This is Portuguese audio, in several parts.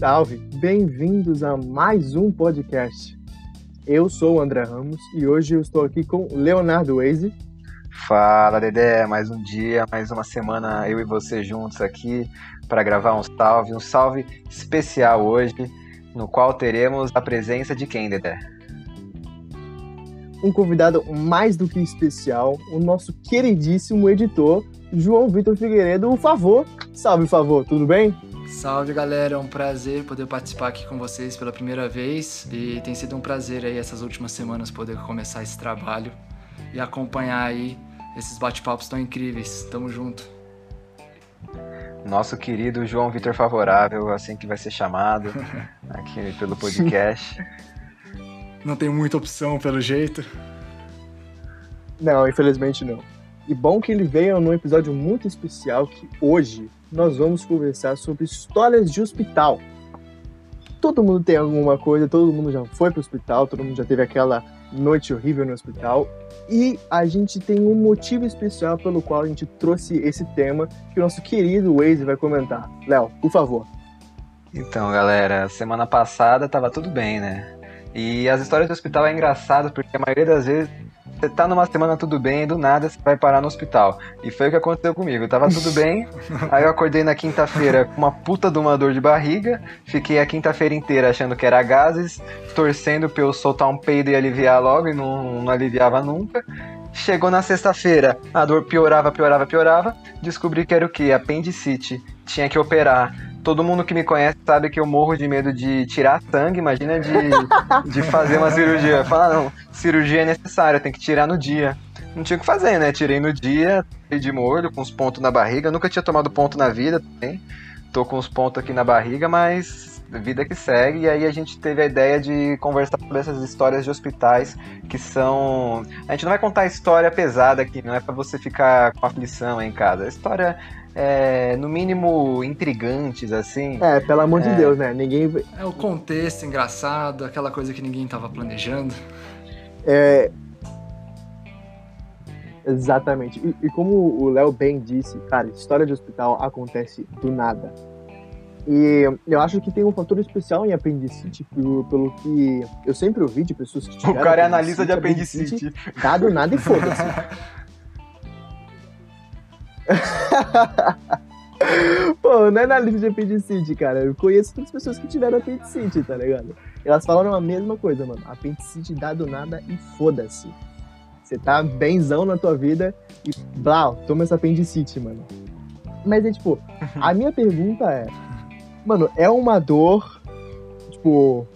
Salve! Bem-vindos a mais um podcast. Eu sou o André Ramos e hoje eu estou aqui com Leonardo Weise. Fala, Dedé, mais um dia, mais uma semana eu e você juntos aqui para gravar um salve, um salve especial hoje, no qual teremos a presença de quem, Dedé? Um convidado mais do que especial, o nosso queridíssimo editor, João Vitor Figueiredo, o Favor. Salve, Favor, tudo bem? Salve galera, é um prazer poder participar aqui com vocês pela primeira vez e tem sido um prazer aí essas últimas semanas poder começar esse trabalho e acompanhar aí esses bate-papos tão incríveis. Tamo junto. Nosso querido João Vitor Favorável, assim que vai ser chamado aqui pelo podcast. Não tem muita opção pelo jeito. Não, infelizmente não. E bom que ele veio num episódio muito especial que hoje nós vamos conversar sobre histórias de hospital. Todo mundo tem alguma coisa, todo mundo já foi para o hospital, todo mundo já teve aquela noite horrível no hospital. E a gente tem um motivo especial pelo qual a gente trouxe esse tema que o nosso querido Waze vai comentar. Léo, por favor. Então, galera, semana passada tava tudo bem, né? E as histórias do hospital é engraçado porque a maioria das vezes você tá numa semana tudo bem, do nada você vai parar no hospital. E foi o que aconteceu comigo. Tava tudo bem, aí eu acordei na quinta-feira com uma puta de uma dor de barriga, fiquei a quinta-feira inteira achando que era gases, torcendo pra eu soltar um peido e aliviar logo, e não, não aliviava nunca. Chegou na sexta-feira, a dor piorava, piorava, piorava. Descobri que era o quê? Apendicite. Tinha que operar. Todo mundo que me conhece sabe que eu morro de medo de tirar sangue, imagina de, de fazer uma cirurgia. Fala, não, cirurgia é necessária, tem que tirar no dia. Não tinha o que fazer, né? Tirei no dia, de molho, com os pontos na barriga. Nunca tinha tomado ponto na vida também. Tô com os pontos aqui na barriga, mas vida que segue. E aí a gente teve a ideia de conversar sobre essas histórias de hospitais que são. A gente não vai contar história pesada aqui, não é para você ficar com aflição em casa. A história é, no mínimo, intrigantes, assim. É, pelo amor é... de Deus, né? Ninguém. É o contexto engraçado, aquela coisa que ninguém tava planejando. É. Exatamente. E, e como o Léo bem disse, cara, história de hospital acontece do nada. E eu acho que tem um fator especial em apendicite, pelo, pelo que eu sempre ouvi de pessoas que tiveram. O cara é analisa de apendicite. apendicite dado nada e foda-se. Pô, não é na lista de apendicite, cara. Eu conheço todas as pessoas que tiveram apendicite, tá ligado? Elas falaram a mesma coisa, mano. Apendicite dá do nada e foda-se. Você tá benzão na tua vida e blá, toma essa apendicite, mano. Mas é tipo, a minha pergunta é, mano, é uma dor, tipo,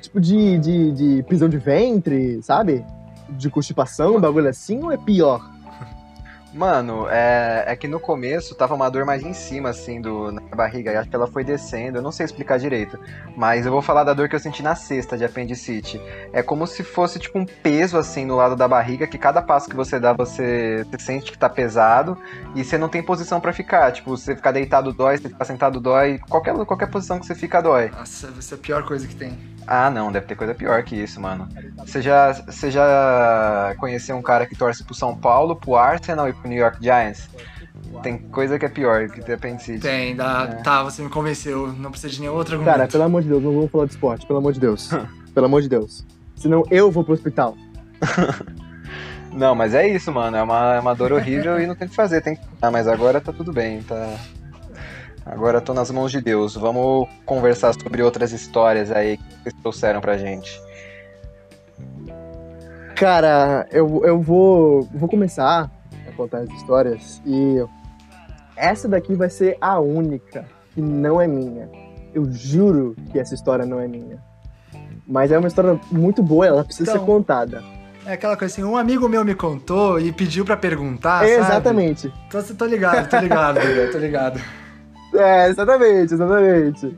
tipo de, de, de prisão de ventre, sabe? De constipação, um bagulho assim, ou é pior? Mano, é, é que no começo tava uma dor mais em cima, assim, do, na barriga. E acho que ela foi descendo. Eu não sei explicar direito. Mas eu vou falar da dor que eu senti na sexta de apendicite. É como se fosse, tipo, um peso, assim, no lado da barriga. Que cada passo que você dá, você, sente que tá pesado. E você não tem posição para ficar. Tipo, você ficar deitado dói, você ficar sentado dói. Qualquer, qualquer posição que você fica dói. Nossa, isso é a pior coisa que tem. Ah, não, deve ter coisa pior que isso, mano. Você já, você já conheceu um cara que torce pro São Paulo, pro Arsenal e pro New York Giants? Tem coisa que é pior que ter apendicite. Tem, dá, é. tá, você me convenceu. Não precisa de nenhum outro argumento. Cara, pelo amor de Deus, não vamos falar de esporte, pelo amor de Deus. pelo amor de Deus. Senão eu vou pro hospital. não, mas é isso, mano. É uma, é uma dor horrível e não tem o que fazer. Tem que... Ah, mas agora tá tudo bem, tá. Agora tô nas mãos de Deus. Vamos conversar sobre outras histórias aí que vocês trouxeram pra gente. Cara, eu, eu vou, vou começar a contar as histórias e essa daqui vai ser a única que não é minha. Eu juro que essa história não é minha. Mas é uma história muito boa, ela precisa então, ser contada. É aquela coisa assim, um amigo meu me contou e pediu para perguntar, Exatamente. Sabe? Então, tô ligado, tô ligado, tô ligado. É, exatamente, exatamente.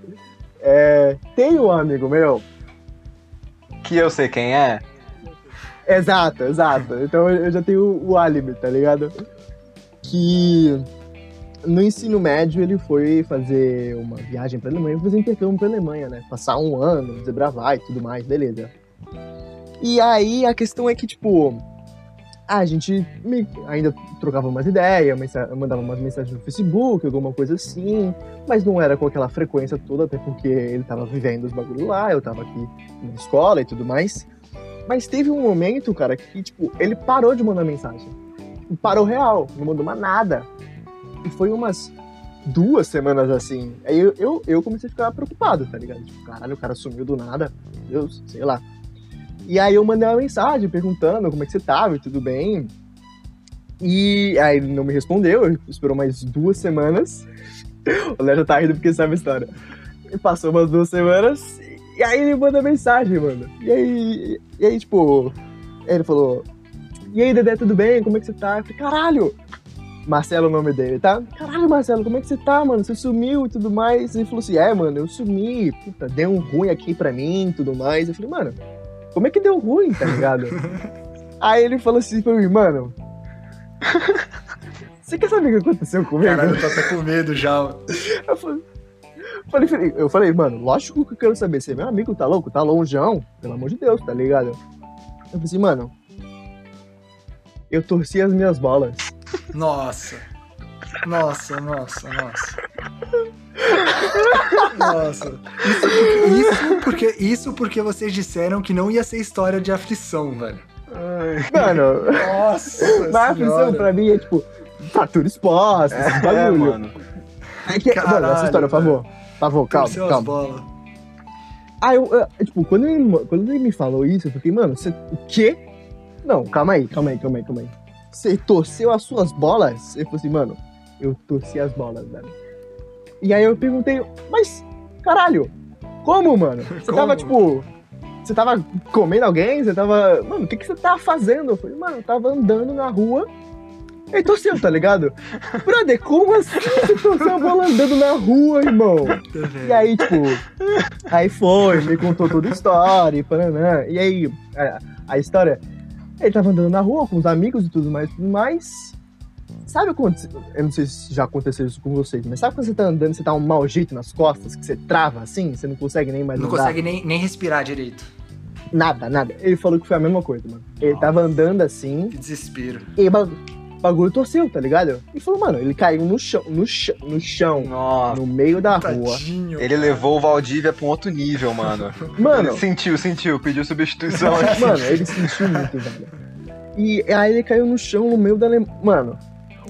É, tem um amigo meu. Que eu sei quem é? Exato, exato. Então eu já tenho o álibi, tá ligado? Que no ensino médio ele foi fazer uma viagem pra Alemanha, fazer intercâmbio pra Alemanha, né? Passar um ano, desbravar e tudo mais, beleza. E aí a questão é que, tipo, a gente ainda trocava umas ideias, mandava umas mensagens no Facebook, alguma coisa assim, mas não era com aquela frequência toda, até porque ele tava vivendo os bagulhos lá, eu tava aqui na escola e tudo mais. Mas teve um momento, cara, que, tipo, ele parou de mandar mensagem. Parou real, não mandou mais nada. E foi umas duas semanas assim. Aí eu, eu, eu comecei a ficar preocupado, tá ligado? Tipo, caralho, o cara sumiu do nada, meu Deus, sei lá. E aí eu mandei uma mensagem perguntando como é que você tava e tudo bem. E aí ele não me respondeu, esperou mais duas semanas. O Léo já tá rindo porque sabe a história. E passou umas duas semanas, e aí ele manda mensagem, mano. E aí, e aí tipo, ele falou: E aí, Dedé, tudo bem? Como é que você tá? Eu falei: Caralho! Marcelo é o nome dele, tá? Caralho, Marcelo, como é que você tá, mano? Você sumiu e tudo mais. Ele falou assim: É, mano, eu sumi. Puta, deu um ruim aqui pra mim e tudo mais. Eu falei: Mano, como é que deu ruim, tá ligado? aí ele falou assim pra mim: Mano, você quer saber o que aconteceu comigo? Caralho, eu tô até com medo já. Eu falei, falei, falei- eu falei, mano, lógico que eu quero saber. Você é meu amigo, tá louco? Tá longeão? Pelo amor de Deus, tá ligado? Eu falei assim, mano, eu torci as minhas bolas. Nossa. Nossa, nossa, nossa. Nossa. Isso, isso porque, isso porque vocês disseram que não ia ser história de aflição, velho. Mano, Nossa. mas a aflição pra mim é tipo, fratura exposta, esse É, bagulho. mano. É que, mano, essa história, por favor. Por favor, calma, Torceu as calma. bolas. Ah, eu, eu- tipo, quando ele, quando ele me falou isso, eu fiquei, mano, você. O quê? Não, calma aí, calma aí, calma aí, calma aí. Você torceu as suas bolas? Ele falou assim, mano, eu torci as bolas, velho. E aí eu perguntei, mas, caralho, como, mano? Você Como? tava, tipo. Você tava comendo alguém? Você tava. Mano, o que, que você tava fazendo? Eu falei, mano, eu tava andando na rua. E torceu, tá ligado? Brother, como assim você torceu a bola andando na rua, irmão? E aí, tipo, aí foi, me contou toda a história, e paranã. E aí, a, a história, ele tava andando na rua com os amigos e tudo mais, tudo mais. Sabe quando, eu não sei se já aconteceu isso com vocês, mas sabe quando você tá andando, você tá um mau jeito nas costas, que você trava assim, você não consegue nem mais Não andar? consegue nem, nem respirar direito. Nada, nada. Ele falou que foi a mesma coisa, mano. Ele Nossa. tava andando assim, Que desespero. e o bagulho torceu, tá ligado? E falou, mano, ele caiu no chão, no chão, no chão, Nossa. no meio da rua. Tadinho. Ele levou o Valdívia pra um outro nível, mano. Mano, Ele sentiu, sentiu, pediu substituição aqui. Mano, ele sentiu muito, velho. E aí ele caiu no chão no meio da. Ale... Mano,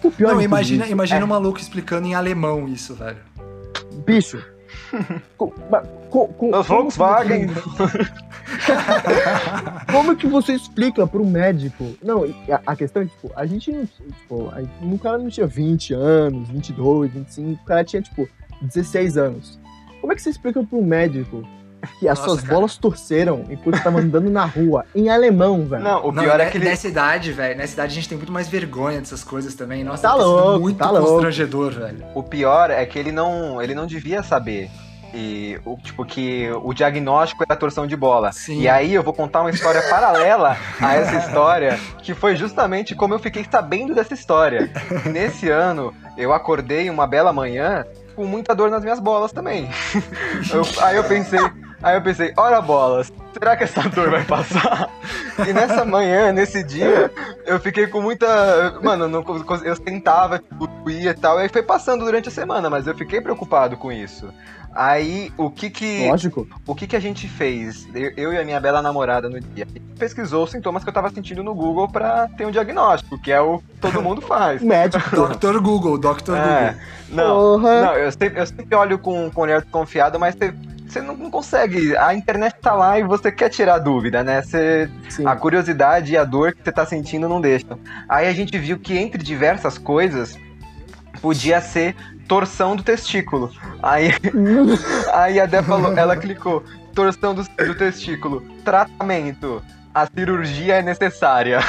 o pior Não, imagina, isso imagina é- um maluco explicando em alemão isso, velho. Bicho. co- ma- co- co- Os como Volkswagen. que você- Como que você explica pro médico? Não, a, a questão é, tipo, a gente não. Tipo, a, o cara não tinha 20 anos, 22, 25, o cara tinha, tipo, 16 anos. Como é que você explica pro médico que as Nossa, suas cara. bolas torceram enquanto tava andando na rua, em alemão, velho? Não, o Não, pior é ne- que ele. Nessa idade, velho, nessa idade a gente tem muito mais vergonha dessas coisas também. Nossa, Tá louco, muito tá louco. constrangedor, velho. O pior é que ele não, ele não devia saber. E o tipo que o diagnóstico era torção de bola. Sim. E aí eu vou contar uma história paralela a essa história, que foi justamente como eu fiquei sabendo dessa história. Nesse ano, eu acordei uma bela manhã com muita dor nas minhas bolas também. Eu- aí eu pensei, aí eu pensei, ora bolas, será que essa dor vai passar? E nessa manhã, nesse dia, eu fiquei com muita. Mano, eu não eu tentava, tipo, ia e tal. E aí foi passando durante a semana, mas eu fiquei preocupado com isso. Aí, o que que, Lógico. o que que a gente fez? Eu, eu e a minha bela namorada no dia. A gente pesquisou os sintomas que eu tava sentindo no Google pra ter um diagnóstico, que é o que todo mundo faz. Médico. Dr. Google, Dr. É, Google. não, Porra. não, eu sempre, eu sempre olho com, com olhar desconfiado, mas você, você não, não consegue. A internet tá lá e você quer tirar dúvida, né? Você, Sim. a curiosidade e a dor que você tá sentindo não deixam. Aí a gente viu que entre diversas coisas podia ser torção do testículo. Aí, aí a Dé falou, ela clicou, torção do, do testículo, tratamento, a cirurgia é necessária.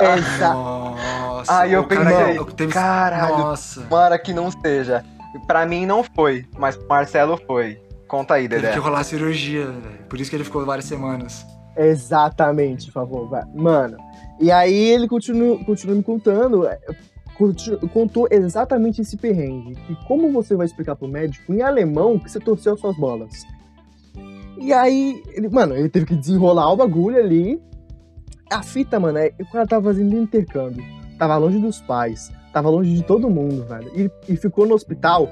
Exa- Nossa. Aí eu cara pensei, teve- caralho, Nossa. Tomara que não seja. Pra mim não foi, mas pro Marcelo foi. Conta aí, Teve Dedé. que rolar cirurgia, velho. Por isso que ele ficou várias semanas. Exatamente, por favor, vai. Mano. E aí ele continua, continua me contando, é, continu- contou exatamente esse perrengue. E como você vai explicar pro médico em alemão que você torceu as suas bolas? E aí, ele, mano, ele teve que desenrolar o bagulho ali. a fita, mano, é o cara tava fazendo intercâmbio. Tava longe dos pais, tava longe de todo mundo, velho. E, e ficou no hospital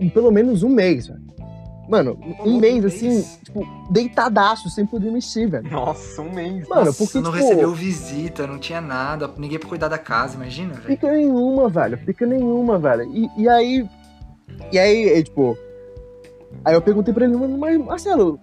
em pelo menos um mês, velho. Mano, um mês, mês? assim, tipo, deitadaço, sem poder mexer, velho. Nossa, um mês. Mano, Nossa, porque, não tipo, recebeu visita, não tinha nada, ninguém pra cuidar da casa, imagina, velho. Fica nenhuma, velho. Fica nenhuma, velho. E, e aí. E aí, é, tipo. Aí eu perguntei pra ele, mano, mas Marcelo,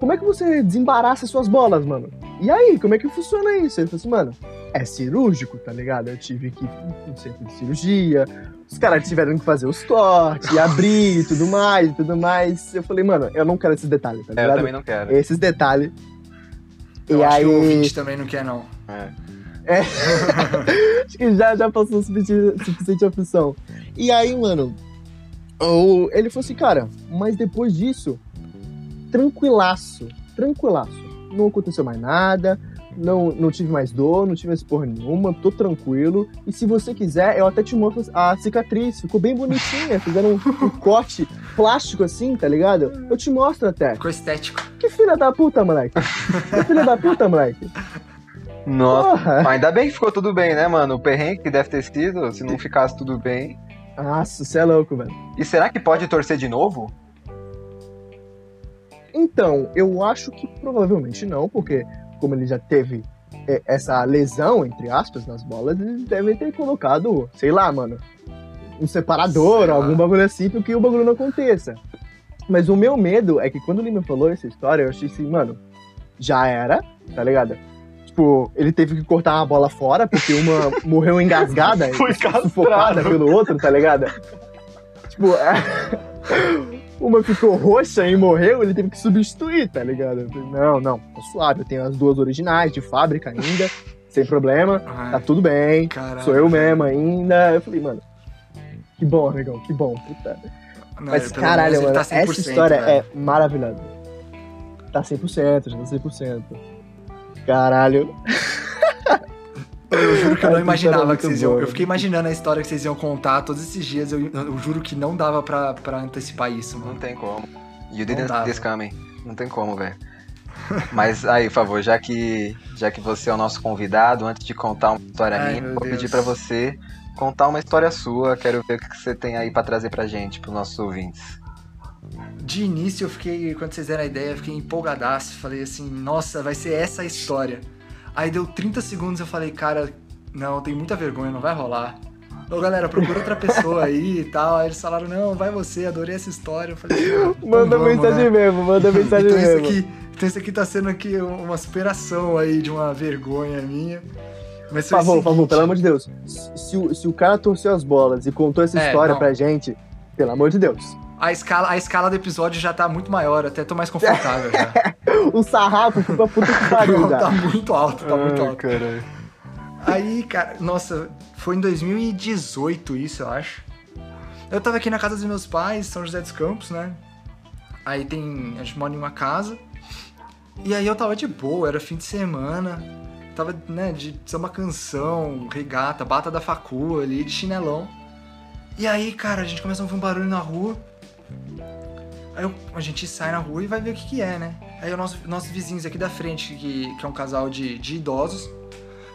como é que você desembaraça suas bolas, mano? E aí, como é que funciona isso? Ele falou assim, mano, é cirúrgico, tá ligado? Eu tive que ir no centro de cirurgia, os caras tiveram que fazer os cortes, abrir e tudo mais, e tudo mais. Eu falei, mano, eu não quero esses detalhes, tá É, eu ligado? também não quero. Esses detalhes. Eu e acho aí. que o ouvinte também não quer, não. É. Acho que já, já passou o suficiente, suficiente aflição. E aí, mano, o, ele falou assim, cara, mas depois disso, tranquilaço, tranquilaço. Não aconteceu mais nada, não, não tive mais dor, não tive mais porra nenhuma, tô tranquilo. E se você quiser, eu até te mostro a cicatriz, ficou bem bonitinha, fizeram um, um corte plástico assim, tá ligado? Eu te mostro até. Ficou estético. Que filha da puta, moleque. Que filha da puta, moleque. Nossa. Porra. Ainda bem que ficou tudo bem, né, mano? O perrengue que deve ter sido, se não ficasse tudo bem. Nossa, você é louco, velho. E será que pode torcer de novo? Então, eu acho que provavelmente não, porque como ele já teve é, essa lesão, entre aspas, nas bolas, eles devem ter colocado, sei lá, mano, um separador, algum bagulho assim, para que o bagulho não aconteça. Mas o meu medo é que quando ele me falou essa história, eu achei assim, mano, já era, tá ligado? Tipo, ele teve que cortar uma bola fora, porque uma morreu engasgada, Foi sufocada pelo outro, tá ligado? Tipo, é... uma ficou roxa e morreu, ele teve que substituir, tá ligado? Eu falei, não, não, tá suave, eu tenho as duas originais de fábrica ainda, sem problema, Ai, tá tudo bem, caralho. sou eu mesmo ainda. Eu falei, mano, que bom, amigão, que bom, puta. Não, Mas caralho, mano, tá essa 100%, história velho. é maravilhosa. Tá 100%, já tá 100%. Caralho. Eu juro que eu não história é imaginava que vocês iam. Eu fiquei imaginando a história que vocês iam contar todos esses dias. Eu, eu juro que não dava pra, pra antecipar isso, Não mano. tem como. You Não didn't see this coming. Não tem como, velho. Mas aí, por favor, já que, já que você é o nosso convidado, antes de contar uma história Ai, minha, vou Deus. pedir pra você contar uma história sua. Quero ver o que você tem aí pra trazer pra gente, pros nossos ouvintes. De início eu fiquei, quando vocês deram a ideia, eu fiquei empolgadaço. Falei assim, nossa, vai ser essa a história. Aí deu 30 segundos eu falei, cara, não, tem muita vergonha, não vai rolar. Ô galera, procura outra pessoa aí e tal. Aí eles falaram, não, vai você, adorei essa história. Eu falei, "Ah, então Manda vamos, mensagem né?" mesmo, manda mensagem Então isso, mesmo. aqui, então isso aqui tá sendo aqui uma superação aí de uma vergonha minha. Mas Por favor, por favor, seguinte, pelo amor de Deus. Se, se o, se o cara torceu as bolas e contou essa É, história não. pra gente, pelo amor de Deus. A escala, a escala do episódio já tá muito maior, até tô mais confortável já. O sarrafo pra puta que pariu tá já. muito alto, tá muito Ai, alto. caralho. Aí, cara, nossa, foi em 2018 isso, eu acho. Eu tava aqui na casa dos meus pais, São José dos Campos, né? Aí tem. A gente mora em uma casa. E aí eu tava de boa, era fim de semana. Tava, né, de samba canção, regata, bata da facu ali, de chinelão. E aí, cara, a gente começa a ouvir um barulho na rua. Aí eu- a gente sai na rua e vai ver o que que é, né? Aí os nossos, nossos vizinhos aqui da frente, que, que é um casal de, de idosos,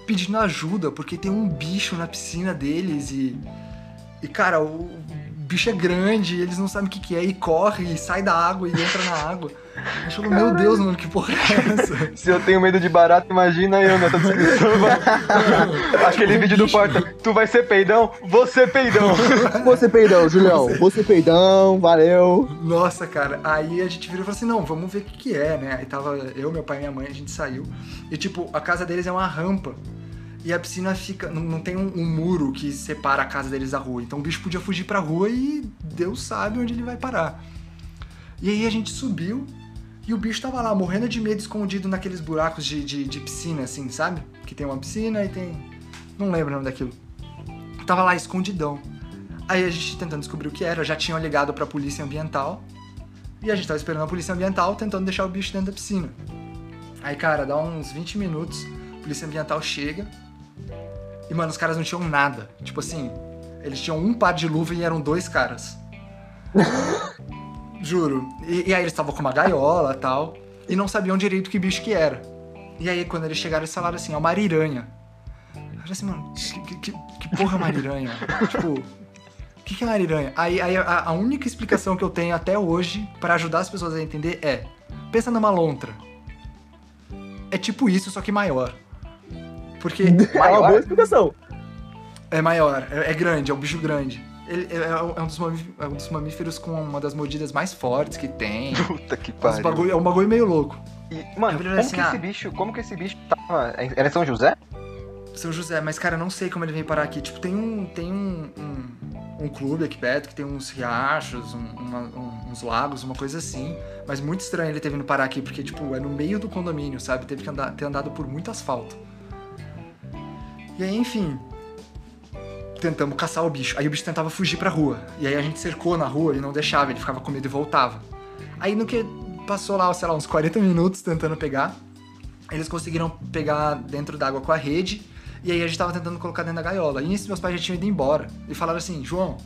pedindo ajuda, porque tem um bicho na piscina deles e. E, cara, o bicho é grande, eles não sabem o que, que é, e corre, e sai da água e entra na água. A gente falou, meu Deus, mano, que porra é essa? Se eu tenho medo de barato, imagina eu nessa descrição. Aquele vídeo do Porta. Tu vai ser peidão? Você peidão. Você peidão, Julião. Você peidão, valeu. Nossa, cara, aí a gente virou e falou assim, não, vamos ver o que, que é, né? Aí tava eu, meu pai e minha mãe, a gente saiu. E, tipo, a casa deles é uma rampa. E a piscina fica. Não, não tem um, um muro que separa a casa deles da rua. Então o bicho podia fugir pra rua e Deus sabe onde ele vai parar. E aí a gente subiu e o bicho tava lá, morrendo de medo, escondido naqueles buracos de, de, de piscina, assim, sabe? Que tem uma piscina e tem. Não lembro o nome daquilo. Tava lá escondidão. Aí a gente tentando descobrir o que era, já tinham ligado pra polícia ambiental. E a gente tava esperando a polícia ambiental tentando deixar o bicho dentro da piscina. Aí, cara, dá uns 20 minutos, a polícia ambiental chega. E, mano, os caras não tinham nada. Tipo assim, eles tinham um par de luva e eram dois caras. Juro. E, e aí eles estavam com uma gaiola e tal. E não sabiam direito que bicho que era. E aí, quando eles chegaram, eles falaram assim, é uma ariranha. Eu falei assim, mano, que, que, que porra é uma ariranha? tipo, o que, que é uma ariranha? Aí, aí a, a única explicação que eu tenho até hoje para ajudar as pessoas a entender é, pensa numa lontra. É tipo isso, só que maior. Porque É uma boa explicação. é maior, é, é grande, é um bicho grande. Ele é, é um dos é um dos mamíferos com uma das mordidas mais fortes que tem. Puta que pariu. bagulho- é um bagulho meio louco. E, mano, como assim, que ah. esse bicho, como que esse bicho tava... Era em São José? São José, mas cara, não sei como ele veio parar aqui. Tipo, tem um, tem um, um, um clube aqui perto que tem uns riachos, um- uma- um- uns lagos, uma coisa assim. Mas muito estranho ele ter vindo parar aqui, porque, tipo, é no meio do condomínio, sabe? Teve que andar, ter andado por muito asfalto. E aí, enfim. Tentamos caçar o bicho. Aí o bicho tentava fugir pra rua. E aí a gente cercou na rua e não deixava, ele ficava com medo e voltava. Aí no que passou lá, sei lá, uns 40 minutos tentando pegar, eles conseguiram pegar dentro d'água com a rede. E aí a gente tava tentando colocar dentro da gaiola. E nisso meus pais já tinham ido embora. E falaram assim, João,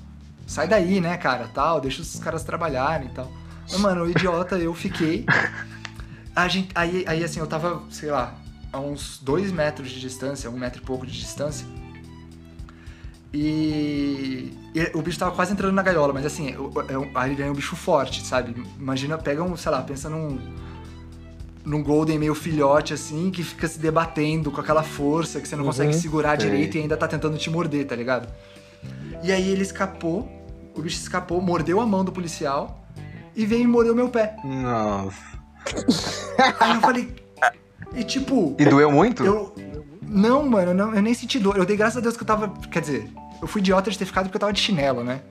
sai daí, né, cara, tal, deixa os caras trabalharem e tal. Mas, mano, o idiota, eu fiquei. A gente, aí, aí, assim, eu tava, sei lá, a uns dois metros de distância, um metro e pouco de distância. E, e o bicho tava quase entrando na gaiola, mas assim, é um- a ariranha é um bicho forte, sabe? Imagina, pega um, sei lá, pensa num, num Golden meio filhote, assim, que fica se debatendo com aquela força que você não Uhum, consegue segurar sei. direito e ainda tá tentando te morder, tá ligado? E aí ele escapou, o bicho escapou, mordeu a mão do policial e veio e mordeu meu pé. Nossa. Aí eu falei. E tipo. E doeu muito? Eu. Não, mano, não, eu nem senti dor. Eu dei graças a Deus que eu tava. Quer dizer, eu fui idiota de ter ficado porque eu tava de chinelo, né?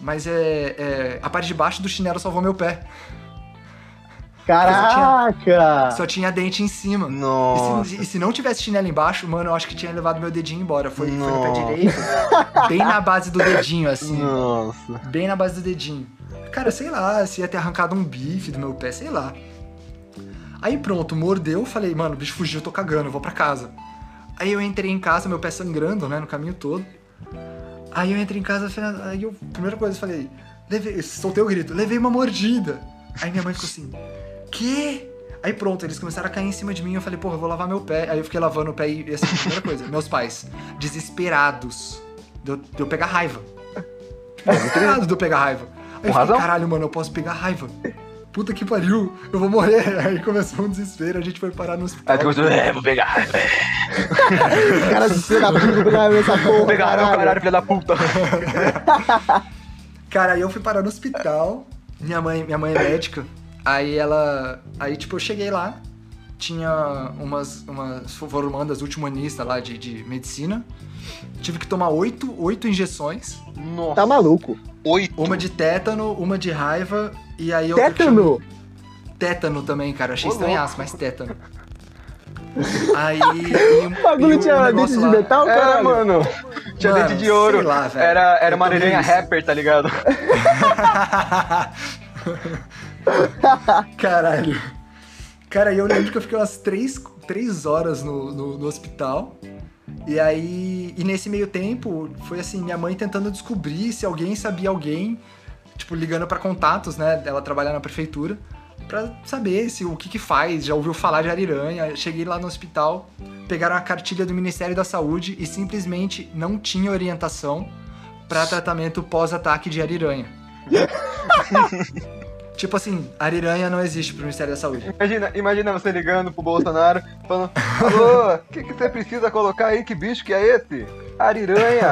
Mas é, é, A parte de baixo do chinelo salvou meu pé. Caraca! Só tinha dente em cima. E Nossa. se, e se não tivesse chinelo embaixo, mano, eu acho que tinha levado meu dedinho embora. Foi, foi no pé direito, bem na base do dedinho, assim. Nossa. Bem na base do dedinho. Cara, sei lá, se ia ter arrancado um bife do meu pé, sei lá. Aí pronto, mordeu, falei, mano, o bicho fugiu, eu tô cagando, eu vou pra casa. Aí eu entrei em casa, meu pé sangrando, né, no caminho todo. Aí eu entrei em casa, aí eu, primeira coisa, eu falei, levei, soltei o grito, levei uma mordida. Aí minha mãe ficou assim, que? Aí pronto, eles começaram a cair em cima de mim, eu falei, porra, eu vou lavar meu pé. Aí eu fiquei lavando o pé e, assim, primeira coisa, meus pais, desesperados, de eu, de eu pegar raiva. Tipo, desesperado de eu pegar raiva. Aí eu fiquei, caralho, mano, eu posso pegar raiva. Puta que pariu, eu vou morrer. Aí começou um desespero, a gente foi parar no hospital. Aí tu começou, é, vou pegar. Cara, de filho da puta, vou pegar essa porra, Vou pegar, caralho. caralho, filha da puta. Cara, aí eu fui parar no hospital. Minha mãe, minha mãe é médica. Aí ela. Aí, tipo, eu cheguei lá. Tinha umas, umas formandas ultimanistas lá de, de medicina. Tive que tomar oito, oito injeções. Nossa. Tá maluco? Oito. Uma de tétano, uma de raiva e aí eu. Tétano? Tétano também, cara. Achei estranhaço, mas tétano. Aí. e- O bagulho tinha dente negócio de lá- metal, Era, caralho? mano. Tinha Mano, dente de ouro. sei lá, velho. era era uma aranha rapper, tá ligado? Caralho. Cara, eu lembro que eu fiquei umas três, três horas no, no, no hospital. E aí. E nesse meio tempo, foi assim, minha mãe tentando descobrir se alguém sabia alguém, tipo, ligando pra contatos, né? Dela trabalhar na prefeitura, pra saber se o que que faz, já ouviu falar de ariranha. Cheguei lá no hospital, pegaram a cartilha do Ministério da Saúde e simplesmente não tinha orientação pra tratamento pós-ataque de ariranha. Tipo assim, ariranha não existe pro Ministério da Saúde. Imagina, imagina você ligando pro Bolsonaro, falando: Alô, o que, que você precisa colocar aí? Que bicho que é esse? Ariranha.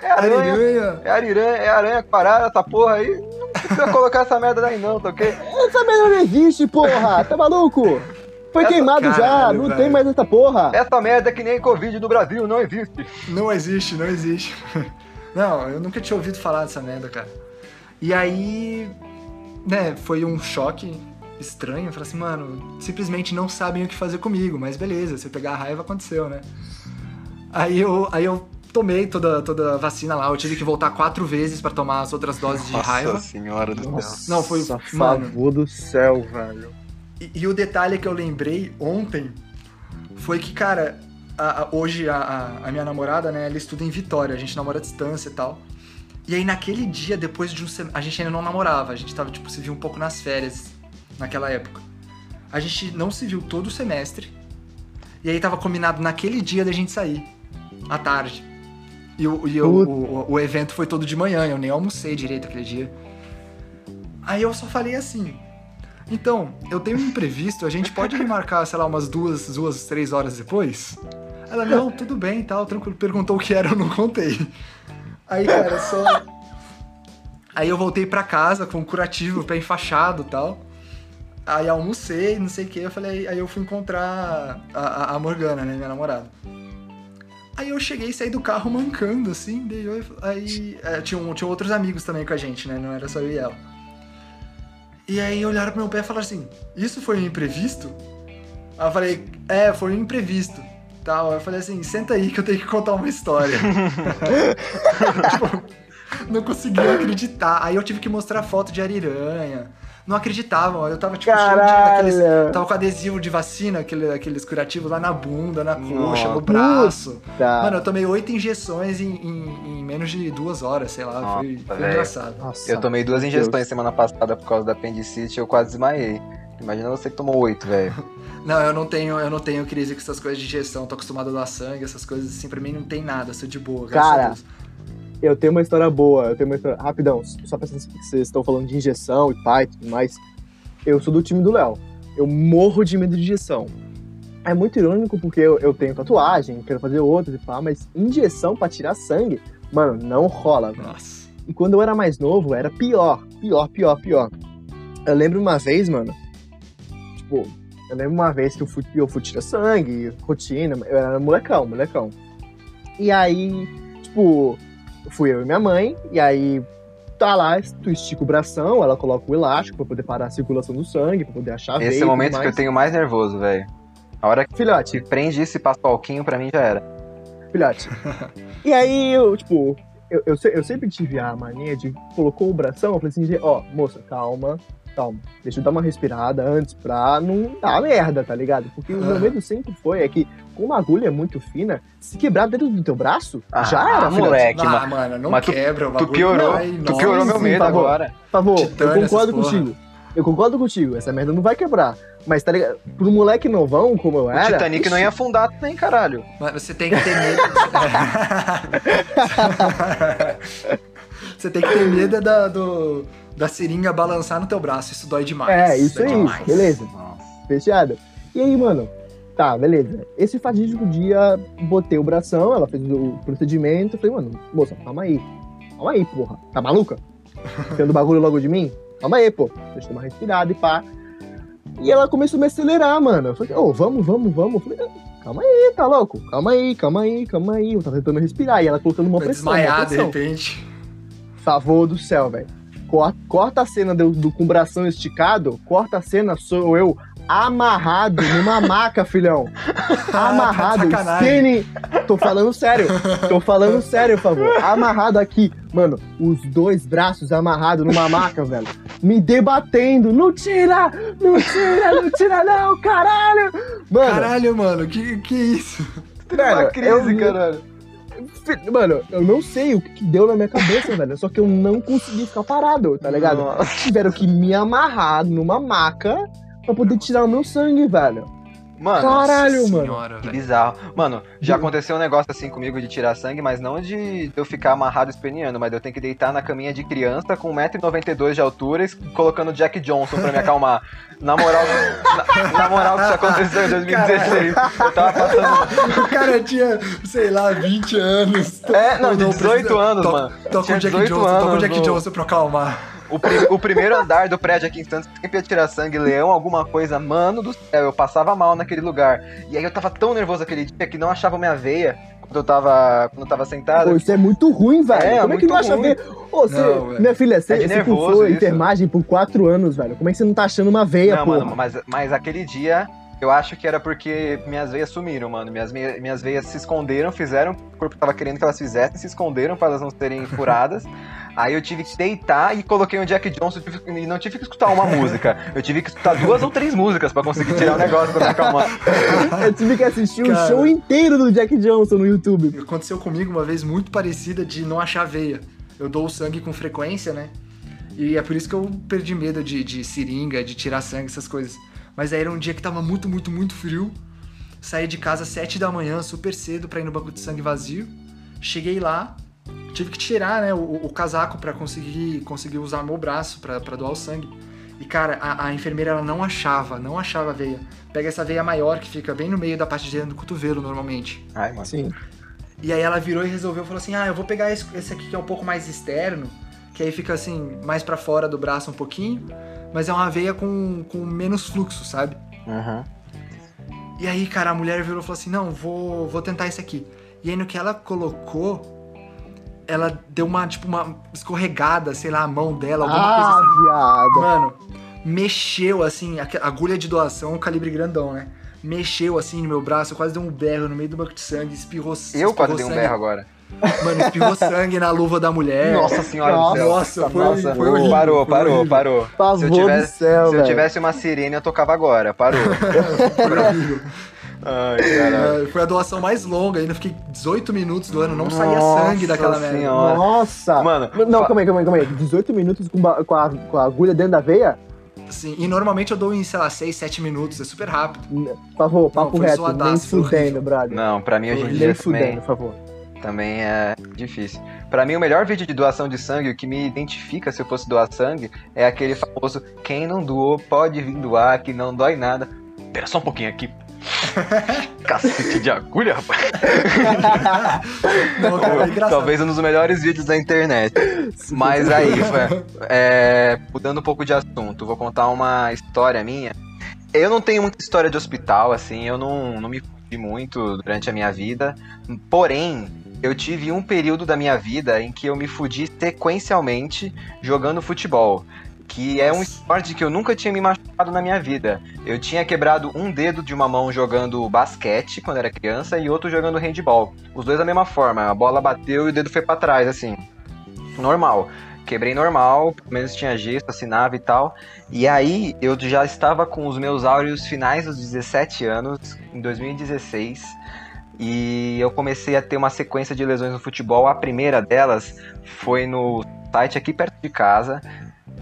É, é aranha. Ariranha! É ariranha, é aranha parada, essa porra aí. Não precisa colocar essa merda aí, não, tá ok? Essa merda não existe, porra! Tá maluco? Foi Essa- queimado já, Caralho, não velho. tem mais essa porra. Essa merda é que nem Covid no Brasil, não existe. Não existe, não existe. Não, eu nunca tinha ouvido falar dessa merda, cara. E aí, né, foi um choque estranho. Eu falei assim, mano, simplesmente não sabem o que fazer comigo, mas beleza, se eu pegar a raiva, aconteceu, né? Aí eu, aí eu tomei toda, toda a vacina lá, eu tive que voltar quatro vezes pra tomar as outras doses de raiva. senhora do Não, foi- Nossa, mano. favor do céu, velho. E, e o detalhe que eu lembrei ontem foi que, cara, a- a- hoje a, a- a minha namorada, né, ela estuda em Vitória, a gente namora à distância e tal. E aí naquele dia, depois de um semestre, a gente ainda não namorava, a gente tava, tipo, se viu um pouco nas férias naquela época. A gente não se viu todo o semestre. E aí tava combinado naquele dia da gente sair, à tarde. E, o, e o, o, o evento foi todo de manhã, eu nem almocei direito aquele dia. Aí eu só falei assim. Então, eu tenho um imprevisto, a gente pode remarcar, sei lá, umas duas, duas, três horas depois? Ela, não, tudo bem tal, tranquilo. Perguntou o que era, eu não contei. Aí, cara, só. Aí eu voltei pra casa com um curativo, pé enfaixado e tal. Aí almocei, não sei o que, eu falei, aí eu fui encontrar a, a Morgana, né, minha namorada. Aí eu cheguei e saí do carro mancando, assim, daí eu, aí é, tinham, tinha outros amigos também com a gente, né, não era só eu e ela. E aí olharam pro meu pé e falaram assim, isso foi um imprevisto? Aí eu falei, é, foi um imprevisto. Tal. Eu falei assim, senta aí que eu tenho que contar uma história. tipo, não conseguia acreditar. Aí eu tive que mostrar foto de ariranha não acreditavam. Eu tava, tipo, cheio de aqueles, Tava com adesivo de vacina, aquele, aqueles curativos lá na bunda, na coxa, no braço. Tá. Mano, eu tomei oito injeções em, em, em, menos de duas horas, sei lá. Nossa, foi, foi engraçado. Nossa, eu tomei duas injeções Deus. semana passada por causa da apendicite e eu quase desmaiei. Imagina você que tomou oito, velho. Não, eu não tenho, eu não tenho crise com essas coisas de injeção, tô acostumado a dar sangue, essas coisas assim, pra mim não tem nada, sou de boa. Cara, eu tenho uma história boa, eu tenho uma história. Rapidão, só pra vocês, vocês estão falando de injeção e pai e tudo mais. Eu sou do time do Léo. Eu morro de medo de injeção. É muito irônico porque eu, eu tenho tatuagem, quero fazer outras e pá, mas injeção pra tirar sangue, mano, não rola. Nossa. E quando eu era mais novo, era pior, pior, pior, pior. Eu lembro uma vez, mano, tipo, eu lembro uma vez que eu fui, eu fui tirar sangue, rotina, eu era molecão, molecão. E aí, tipo, fui eu e minha mãe, e aí tá lá, tu estica o bração, ela coloca o elástico pra poder parar a circulação do sangue, pra poder achar Esse é o momento que eu tenho mais nervoso, velho. A hora que Filhote. prende isso e passa o alquinho, pra mim já era. Filhote. e aí, eu, tipo, eu, eu, eu, sempre tive a mania de colocou o bração, eu falei assim, ó, oh, moça, calma, calma, deixa eu dar uma respirada antes pra não dar merda, tá ligado? Porque o meu medo sempre foi é que, como uma agulha é muito fina, se quebrar dentro do teu braço, ah, já era, moleque. Ah, mano, não mas quebra, tu, tu piorou, vai, tu piorou meu medo agora. Por favor, eu concordo contigo. Eu concordo contigo, essa merda não vai quebrar. Mas tá ligado? Pro moleque novão, como eu era. O Titanic ixi. não ia afundar também, caralho. Mas você tem que ter medo. você tem que ter medo da, do da seringa balançar no teu braço. Isso dói demais. É, isso aí, demais. beleza. Nossa. Fechado. E aí, mano, tá, beleza. Esse fatídico dia, botei o bração, ela fez o procedimento. Falei, mano, moça, calma aí. Calma aí, porra. Tá maluca? Tendo bagulho logo de mim? Calma aí, pô. Deixa eu tomar respirada e pá. E ela começou a me acelerar, mano. Eu falei, ô, oh, vamos, vamos, vamos. Eu falei, calma aí, tá louco? Calma aí, calma aí, calma aí. Eu tava tentando respirar. E ela colocando uma pressão. Desmaiar, uma pressão. de repente. Favor do céu, velho corta a cena do, do, com o bração esticado, corta a cena, sou eu amarrado numa maca, filhão. Amarrado, cine... Tô falando sério. Tô falando sério, por favor. Amarrado aqui. Mano, os dois braços amarrados numa maca, velho. Me debatendo. Não tira! Não tira, não tira não, caralho! Mano, caralho, mano, que, que isso? Velho, crise, eu, caralho. Mano, eu não sei o que deu na minha cabeça, velho. Só que eu não consegui ficar parado, tá ligado? Nossa. Tiveram que me amarrar numa maca pra poder tirar o meu sangue, velho. Mano, Caralho, mano. que bizarro. Mano, já aconteceu um negócio assim comigo de tirar sangue, mas não de eu ficar amarrado esperneando, mas eu tenho que deitar na caminha de criança com 1,92m de altura, colocando Jack Johnson pra me acalmar. Na moral, na, na moral que isso aconteceu em 2016. Eu tava passando. O cara tinha, sei lá, 20 anos. É, não, 18 anos, mano. Tô com Jack Johnson, tô com Jack Johnson pra acalmar. O, pri o, primeiro andar do prédio aqui em Santos sempre ia tirar sangue, leão, alguma coisa. Mano do céu, eu passava mal naquele lugar. E aí eu tava tão nervoso aquele dia que não achava minha veia quando eu tava, quando eu tava sentado. Pô, isso é muito ruim, velho. É, Como é que não acha veia? Ô, você, não, minha filha, você, é você cursou enfermagem por quatro anos, velho. Como é que você não tá achando uma veia, não, porra? Mano, mas, mas aquele dia eu acho que era porque minhas veias sumiram, mano. Minhas, minhas veias se esconderam, fizeram, o corpo tava querendo que elas fizessem, se esconderam para elas não serem furadas. Aí eu tive que deitar e coloquei um Jack Johnson e não tive que escutar uma música. Eu tive que escutar duas ou três músicas para conseguir tirar o negócio pra me acalmar. eu tive que assistir o um show inteiro do Jack Johnson no YouTube. Aconteceu comigo uma vez muito parecida de não achar veia. Eu dou o sangue com frequência, né? E é por isso que eu perdi medo de, de seringa, de tirar sangue, essas coisas. Mas aí era um dia que tava muito, muito, muito frio. Saí de casa às 7 da manhã, super cedo, pra ir no banco de sangue vazio. Cheguei lá, tive que tirar né, o, o casaco para conseguir, conseguir usar meu braço para doar o sangue. E, cara, a, a, enfermeira ela não achava, não achava a veia. Pega essa veia maior que fica bem no meio da parte de dentro do cotovelo, normalmente. Ai, mano. Sim. E aí ela virou e resolveu, falou assim, ah, eu vou pegar esse, esse aqui que é um pouco mais externo, que aí fica assim, mais para fora do braço um pouquinho, mas é uma veia com, com menos fluxo, sabe? Uhum. E aí, cara, a mulher virou e falou assim, não, vou, vou tentar esse aqui. E aí no que ela colocou, ela deu uma, tipo, uma escorregada, sei lá, a mão dela, alguma ah, coisa assim. Viado. Mano, mexeu assim, a agulha de doação, um calibre grandão, né? Mexeu assim no meu braço, eu quase dei um berro no meio do banco de sangue, espirrou Eu espirrou quase dei um berro agora. Mano, espirrou sangue na luva da mulher. Nossa senhora Nossa, do céu. Nossa, foi, Nossa, foi horrível. parou, foi parou, parou. Se eu tivesse, do céu, se eu tivesse uma sirene, eu tocava agora. Parou. Foi horrível. Ai, caralho. É, Foi a doação mais longa, ainda fiquei 18 minutos doando, não saía Nossa sangue daquela merda. senhora. Nossa! Mano, Não, fa- calma aí, calma aí, calma aí. 18 minutos com, com, a, com a agulha dentro da veia? Sim, e normalmente eu dou em, sei lá, 6, 7 minutos, é super rápido. Por favor, papo foi reto, nem fudendo, brother. Não, pra mim hoje em dia fudendo, também, por favor. também é difícil. Pra mim, o melhor vídeo de doação de sangue, o que me identifica se eu fosse doar sangue, é aquele famoso quem não doou pode vir doar, que não dói nada. Espera só um pouquinho aqui. Cacete de agulha, rapaz. Não, cara, é. Talvez um dos melhores vídeos da internet. Mas aí, foi- é, mudando um pouco de assunto, vou contar uma história minha. Eu não tenho muita história de hospital, assim, eu não, não me fudi muito durante a minha vida. Porém, eu tive um período da minha vida em que eu me fudi sequencialmente jogando futebol. Que é um esporte que eu nunca tinha me machucado na minha vida. Eu tinha quebrado um dedo de uma mão jogando basquete quando era criança e outro jogando handball. Os dois da mesma forma, a bola bateu e o dedo foi pra trás, assim. Normal. Quebrei normal, pelo menos tinha gesso, assinava e tal. E aí eu já estava com os meus áureos finais dos 17 anos, em 2016. E eu comecei a ter uma sequência de lesões no futebol. A primeira delas foi no site aqui perto de casa.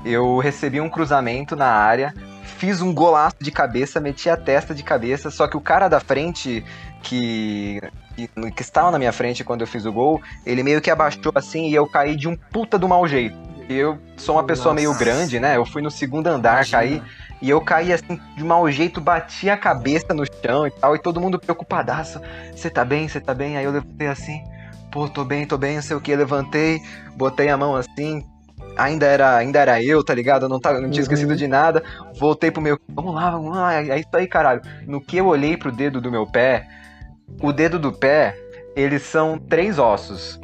Eu recebi um cruzamento na área, fiz um golaço de cabeça, meti a testa de cabeça, só que o cara da frente que, que, que estava na minha frente quando eu fiz o gol, ele meio que abaixou assim e eu caí de um puta do mau jeito. Eu sou uma pessoa meio Nossa. grande, né? Eu fui no segundo andar, Imagina. caí e eu caí assim de mau jeito, bati a cabeça no chão e tal, e todo mundo preocupadaço. Você tá bem? Você tá bem? Aí eu levantei assim, pô, tô bem, tô bem, não sei o que, levantei, botei a mão assim, ainda era, ainda era eu, tá ligado? Eu não, tava, não tinha Uhum. esquecido de nada. Voltei pro meu. Vamos lá, vamos lá. É isso aí, caralho. No que eu olhei pro dedo do meu pé, o dedo do pé, eles são três ossos.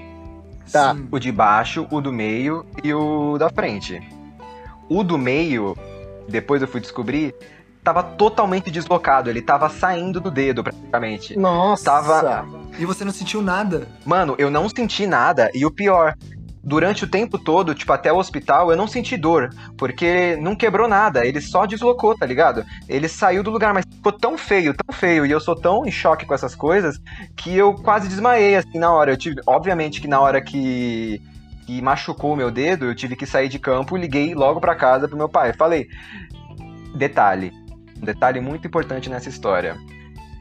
Tá. Sim. O de baixo, o do meio e o da frente. O do meio, depois eu fui descobrir, tava totalmente deslocado. Ele tava saindo do dedo, praticamente. Nossa! Tava- E você não sentiu nada? Mano, eu não senti nada. E o pior, durante o tempo todo, tipo, até o hospital, eu não senti dor. Porque não quebrou nada. Ele só deslocou, tá ligado? Ele saiu do lugar, mas ficou tão feio, tão feio. E eu sou tão em choque com essas coisas que eu quase desmaiei, assim, na hora. Eu tive. Obviamente que na hora que. Que machucou o meu dedo, eu tive que sair de campo, liguei logo pra casa pro meu pai. Falei, detalhe, um detalhe muito importante nessa história.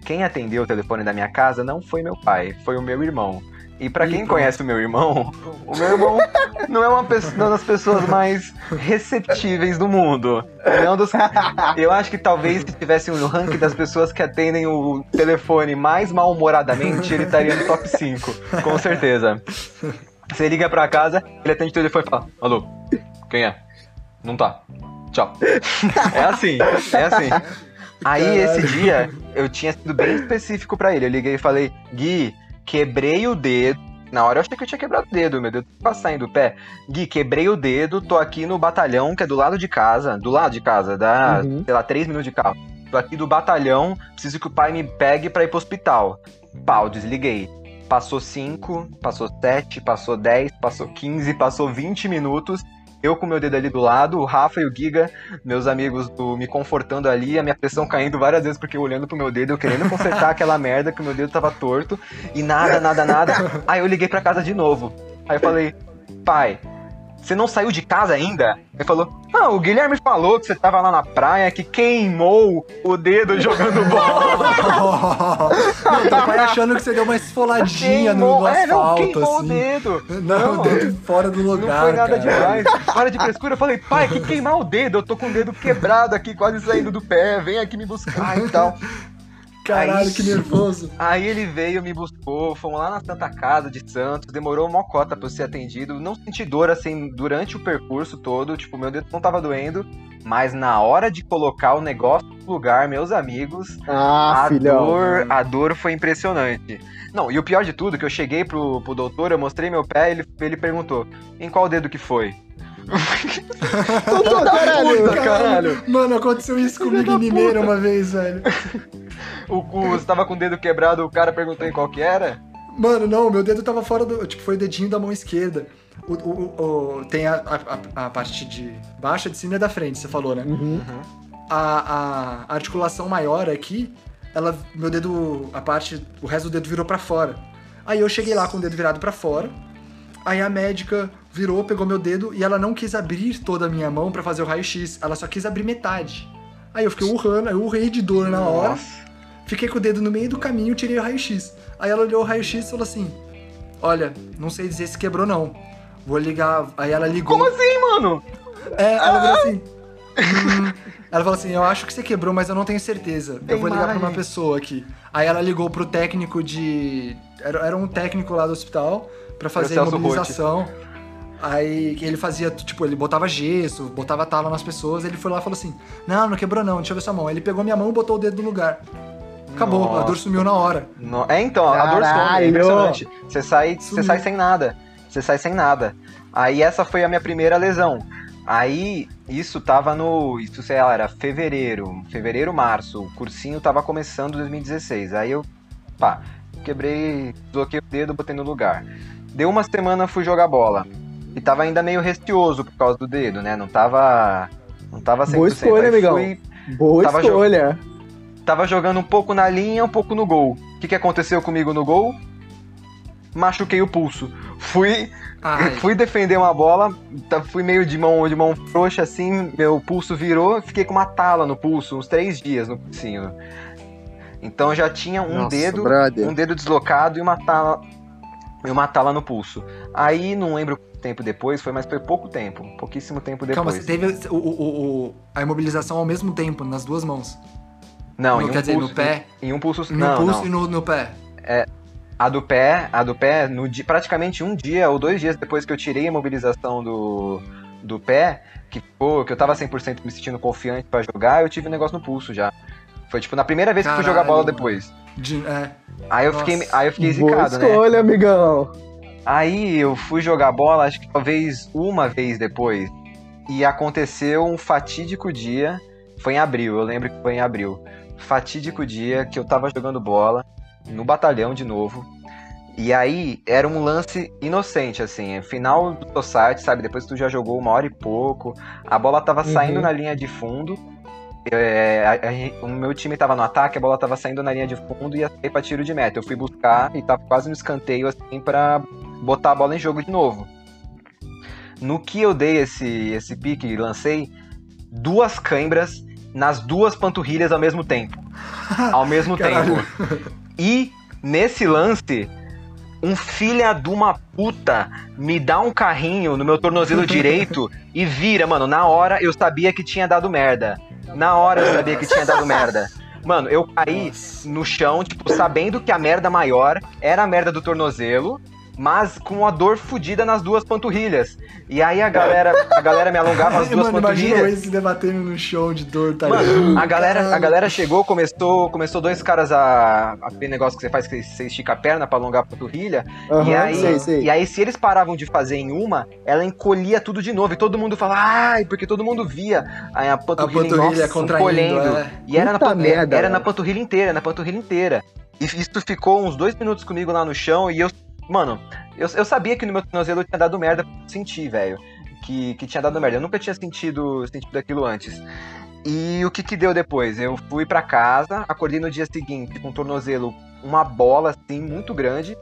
Quem atendeu o telefone da minha casa não foi meu pai, foi o meu irmão. E pra Ih, quem conhece o meu irmão, o meu irmão não é uma, pessoa, uma das pessoas mais receptíveis do mundo. É um dos- eu acho que talvez se tivesse um ranking das pessoas que atendem o telefone mais mal-humoradamente, ele estaria no top 5, com certeza. Você liga pra casa, ele atende o telefone e fala: Alô, quem é? Não tá. Tchau. É assim, é assim. Aí esse dia eu tinha sido bem específico pra ele. Eu liguei e falei: Gui, quebrei o dedo. Na hora eu achei que eu tinha quebrado o dedo, meu dedo tava saindo do pé. Gui, quebrei o dedo, tô aqui no batalhão, que é do lado de casa. Do lado de casa, dá, Uhum. sei lá, três minutos de carro. Tô aqui do batalhão, preciso que o pai me pegue pra ir pro hospital. Pau, desliguei. Passou 5, passou 7, passou 10, passou 15, passou 20 minutos. Eu com meu dedo ali do lado, o Rafa e o Giga, meus amigos do- me confortando ali, a minha pressão caindo várias vezes porque eu olhando pro meu dedo, eu querendo consertar aquela merda que o meu dedo tava torto e nada, nada, nada. Aí eu liguei pra casa de novo. Aí eu falei, pai, você não saiu de casa ainda? Ele falou, ah, o Guilherme falou que você tava lá na praia, que queimou o dedo jogando bola. Não, teu pai achando que você deu uma esfoladinha no, Queimou, no é, não, asfalto, queimou assim. o dedo. Não, o dedo fora do lugar, Não foi nada cara. demais. Para de frescura. Eu falei, pai, que queimar o dedo. Eu tô com o dedo quebrado aqui, quase saindo do pé. Vem aqui me buscar e tal. Caralho, Aí- que nervoso. Aí ele veio, me buscou, fomos lá na Santa Casa de Santos, demorou uma cota pra eu ser atendido. Não senti dor assim durante o percurso todo, tipo, meu dedo não tava doendo, mas na hora de colocar o negócio no lugar, meus amigos, Ah, a filhão. dor, a dor foi impressionante. Não, e o pior de tudo, que eu cheguei pro, pro doutor, eu mostrei meu pé, ele, ele perguntou, em qual dedo que foi? Doutor, caralho. Puta, caralho. Mano, aconteceu isso comigo em Limeira uma vez, velho. O, o, você tava com o dedo quebrado, o cara perguntou em qual que era? Mano, não, meu dedo tava fora do. Tipo, foi o dedinho da mão esquerda. O, o- o- tem a, a- a parte de baixa de cima e da frente, você falou, né? Uhum. A, a articulação maior aqui, ela, meu dedo, a parte, o resto do dedo virou pra fora. Aí eu cheguei lá com o dedo virado pra fora. Aí a médica virou, pegou meu dedo e ela não quis abrir toda a minha mão pra fazer o raio-x. Ela só quis abrir metade. Aí eu fiquei urrando, eu urrei de dor na hora. Nossa. Fiquei com o dedo no meio do caminho e tirei o raio-x. Aí ela olhou o raio-x e falou assim: Olha, não sei dizer se quebrou, não. Vou ligar. Aí ela ligou. Como assim, mano? É, ela falou assim. "Hum." Ela falou assim: Eu acho que você quebrou, mas eu não tenho certeza. Tem eu vou ligar pra uma pessoa aqui. Aí ela ligou pro técnico de. Era, era um técnico lá do hospital pra fazer Celso imobilização. Aí ele fazia, tipo, ele botava gesso, botava tala nas pessoas. Ele foi lá e falou assim: Não, não quebrou não, deixa eu ver sua mão. Ele pegou minha mão e botou o dedo no lugar. Acabou, a Nossa. dor sumiu na hora. No- É, então, a dor some, Caralho. é impressionante. Você sai, você sai sem nada. Você sai sem nada. Aí essa foi a minha primeira lesão. Aí, isso tava no. Isso, sei lá, era fevereiro. Fevereiro, março. O cursinho tava começando em 2016. Aí eu, pá, quebrei, desloquei o dedo, botei no lugar. Deu uma semana, fui jogar bola. E tava ainda meio restioso por causa do dedo, né? Não tava. Não tava 100%. Boa escolha, amigão. fui- Boa Tava escolha. Tava jogando um pouco na linha, um pouco no gol. O que, que aconteceu comigo no gol? Machuquei o pulso. Fui, Ai, fui defender uma bola, tá- fui meio de mão de mão frouxa assim, meu pulso virou, fiquei com uma tala no pulso, uns três dias no pulsinho. Então já tinha um Nossa, dedo, brother. um dedo deslocado e uma tala, e uma tala no pulso. Aí não lembro tempo depois, foi, mas foi pouco tempo, pouquíssimo tempo depois. calma, você teve o, o- o- a imobilização ao mesmo tempo, nas duas mãos. Não, No- em um quer dizer, pulso, no pé? Em, em um pulso, No não, pulso não. e no, no pé. A do pé, a do pé, no praticamente um dia ou dois dias depois que eu tirei a imobilização do, do pé, que, pô, que eu tava 100% me sentindo confiante pra jogar, eu tive um negócio no pulso já. Foi tipo na primeira vez que fui jogar Caralho, bola depois. De- é. Aí eu Nossa. fiquei, aí eu fiquei Boa zicado, né? escolha, amigão. Aí eu fui jogar bola, acho que talvez uma vez depois. E aconteceu um fatídico dia. Foi em abril, eu lembro que foi em abril. Fatídico dia que eu tava jogando bola no batalhão de novo. E aí era um lance inocente, assim, é final do Tossart, sabe? Depois que tu já jogou uma hora e pouco, a bola tava Uhum. saindo na linha de fundo. é, a- a- o meu time tava no ataque, a bola tava saindo na linha de fundo e ia sair pra tiro de meta. Eu fui buscar e tava quase no escanteio, assim, pra botar a bola em jogo de novo. No que eu dei esse, esse pique e lancei, duas cãibras nas duas panturrilhas ao mesmo tempo. Ao mesmo tempo. E nesse lance, um filha de uma puta me dá um carrinho no meu tornozelo direito e vira, mano. Na hora eu sabia que tinha dado merda. Na hora eu sabia que tinha dado merda. Mano, eu caí Nossa. no chão, tipo, sabendo que a merda maior era a merda do tornozelo, mas com a dor fodida nas duas panturrilhas. E aí a galera, a galera me alongava as duas Mano, imagina o panturrilhas. Ace debatendo no show de dor, tá Mano, a galera, a galera chegou, começou, começou dois caras a. aquele negócio que você faz que você estica a perna pra alongar a panturrilha. Aham, e, aí, sei, sei. e aí, se eles paravam de fazer em uma, ela encolhia tudo de novo. E todo mundo falava, ai, porque todo mundo via aí a A panturrilha, panturrilha nossa, contraindo, é. E era, na, Puta merda, era na velho. panturrilha inteira, na panturrilha inteira. E isso ficou uns dois minutos comigo lá no chão e eu. Mano, eu, eu sabia que no meu tornozelo tinha dado merda pra sentir, velho. Que, que tinha dado merda. Eu nunca tinha sentido, sentido aquilo antes. E o que que deu depois? Eu fui pra casa, acordei no dia seguinte com o tornozelo uma bola assim, muito grande.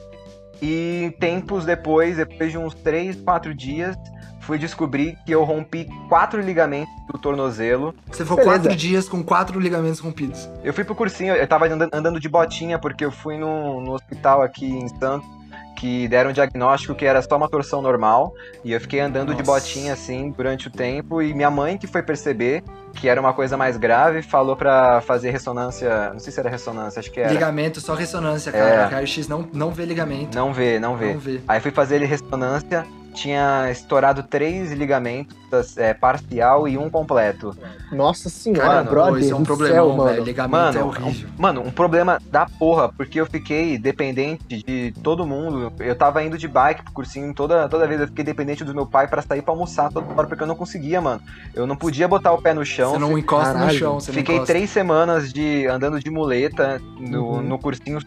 E tempos depois, depois de uns 3, 4 dias, fui descobrir que eu rompi quatro ligamentos do tornozelo. Você ficou Beleza. quatro dias com quatro ligamentos rompidos. Eu fui pro cursinho, eu tava andando, andando de botinha porque eu fui no, no hospital aqui em Santos que deram um diagnóstico que era só uma torção normal e eu fiquei andando de Nossa. botinha assim durante o tempo e minha mãe que foi perceber que era uma coisa mais grave falou pra fazer ressonância, não sei se era ressonância, acho que era. Ligamento, só ressonância, É. cara. Raio-X não, não vê ligamento. Não vê, não vê. Não vê. Aí fui fazer ele ressonância, tinha estourado três ligamentos, é, parcial e um completo. Nossa senhora, Cara, brother. Isso é um do problemão, céu, mano. velho. Ligamento Mano, é um- horrível. mano, um problema da porra, porque eu fiquei dependente de todo mundo. Eu tava indo de bike pro cursinho, toda, toda vez eu fiquei dependente do meu pai pra sair pra almoçar toda hora, porque eu não conseguia, mano. Eu não podia botar o pé no chão. Você não encosta no Caralho. chão, você Fiquei três semanas de andando de muleta no, Uhum. no cursinho,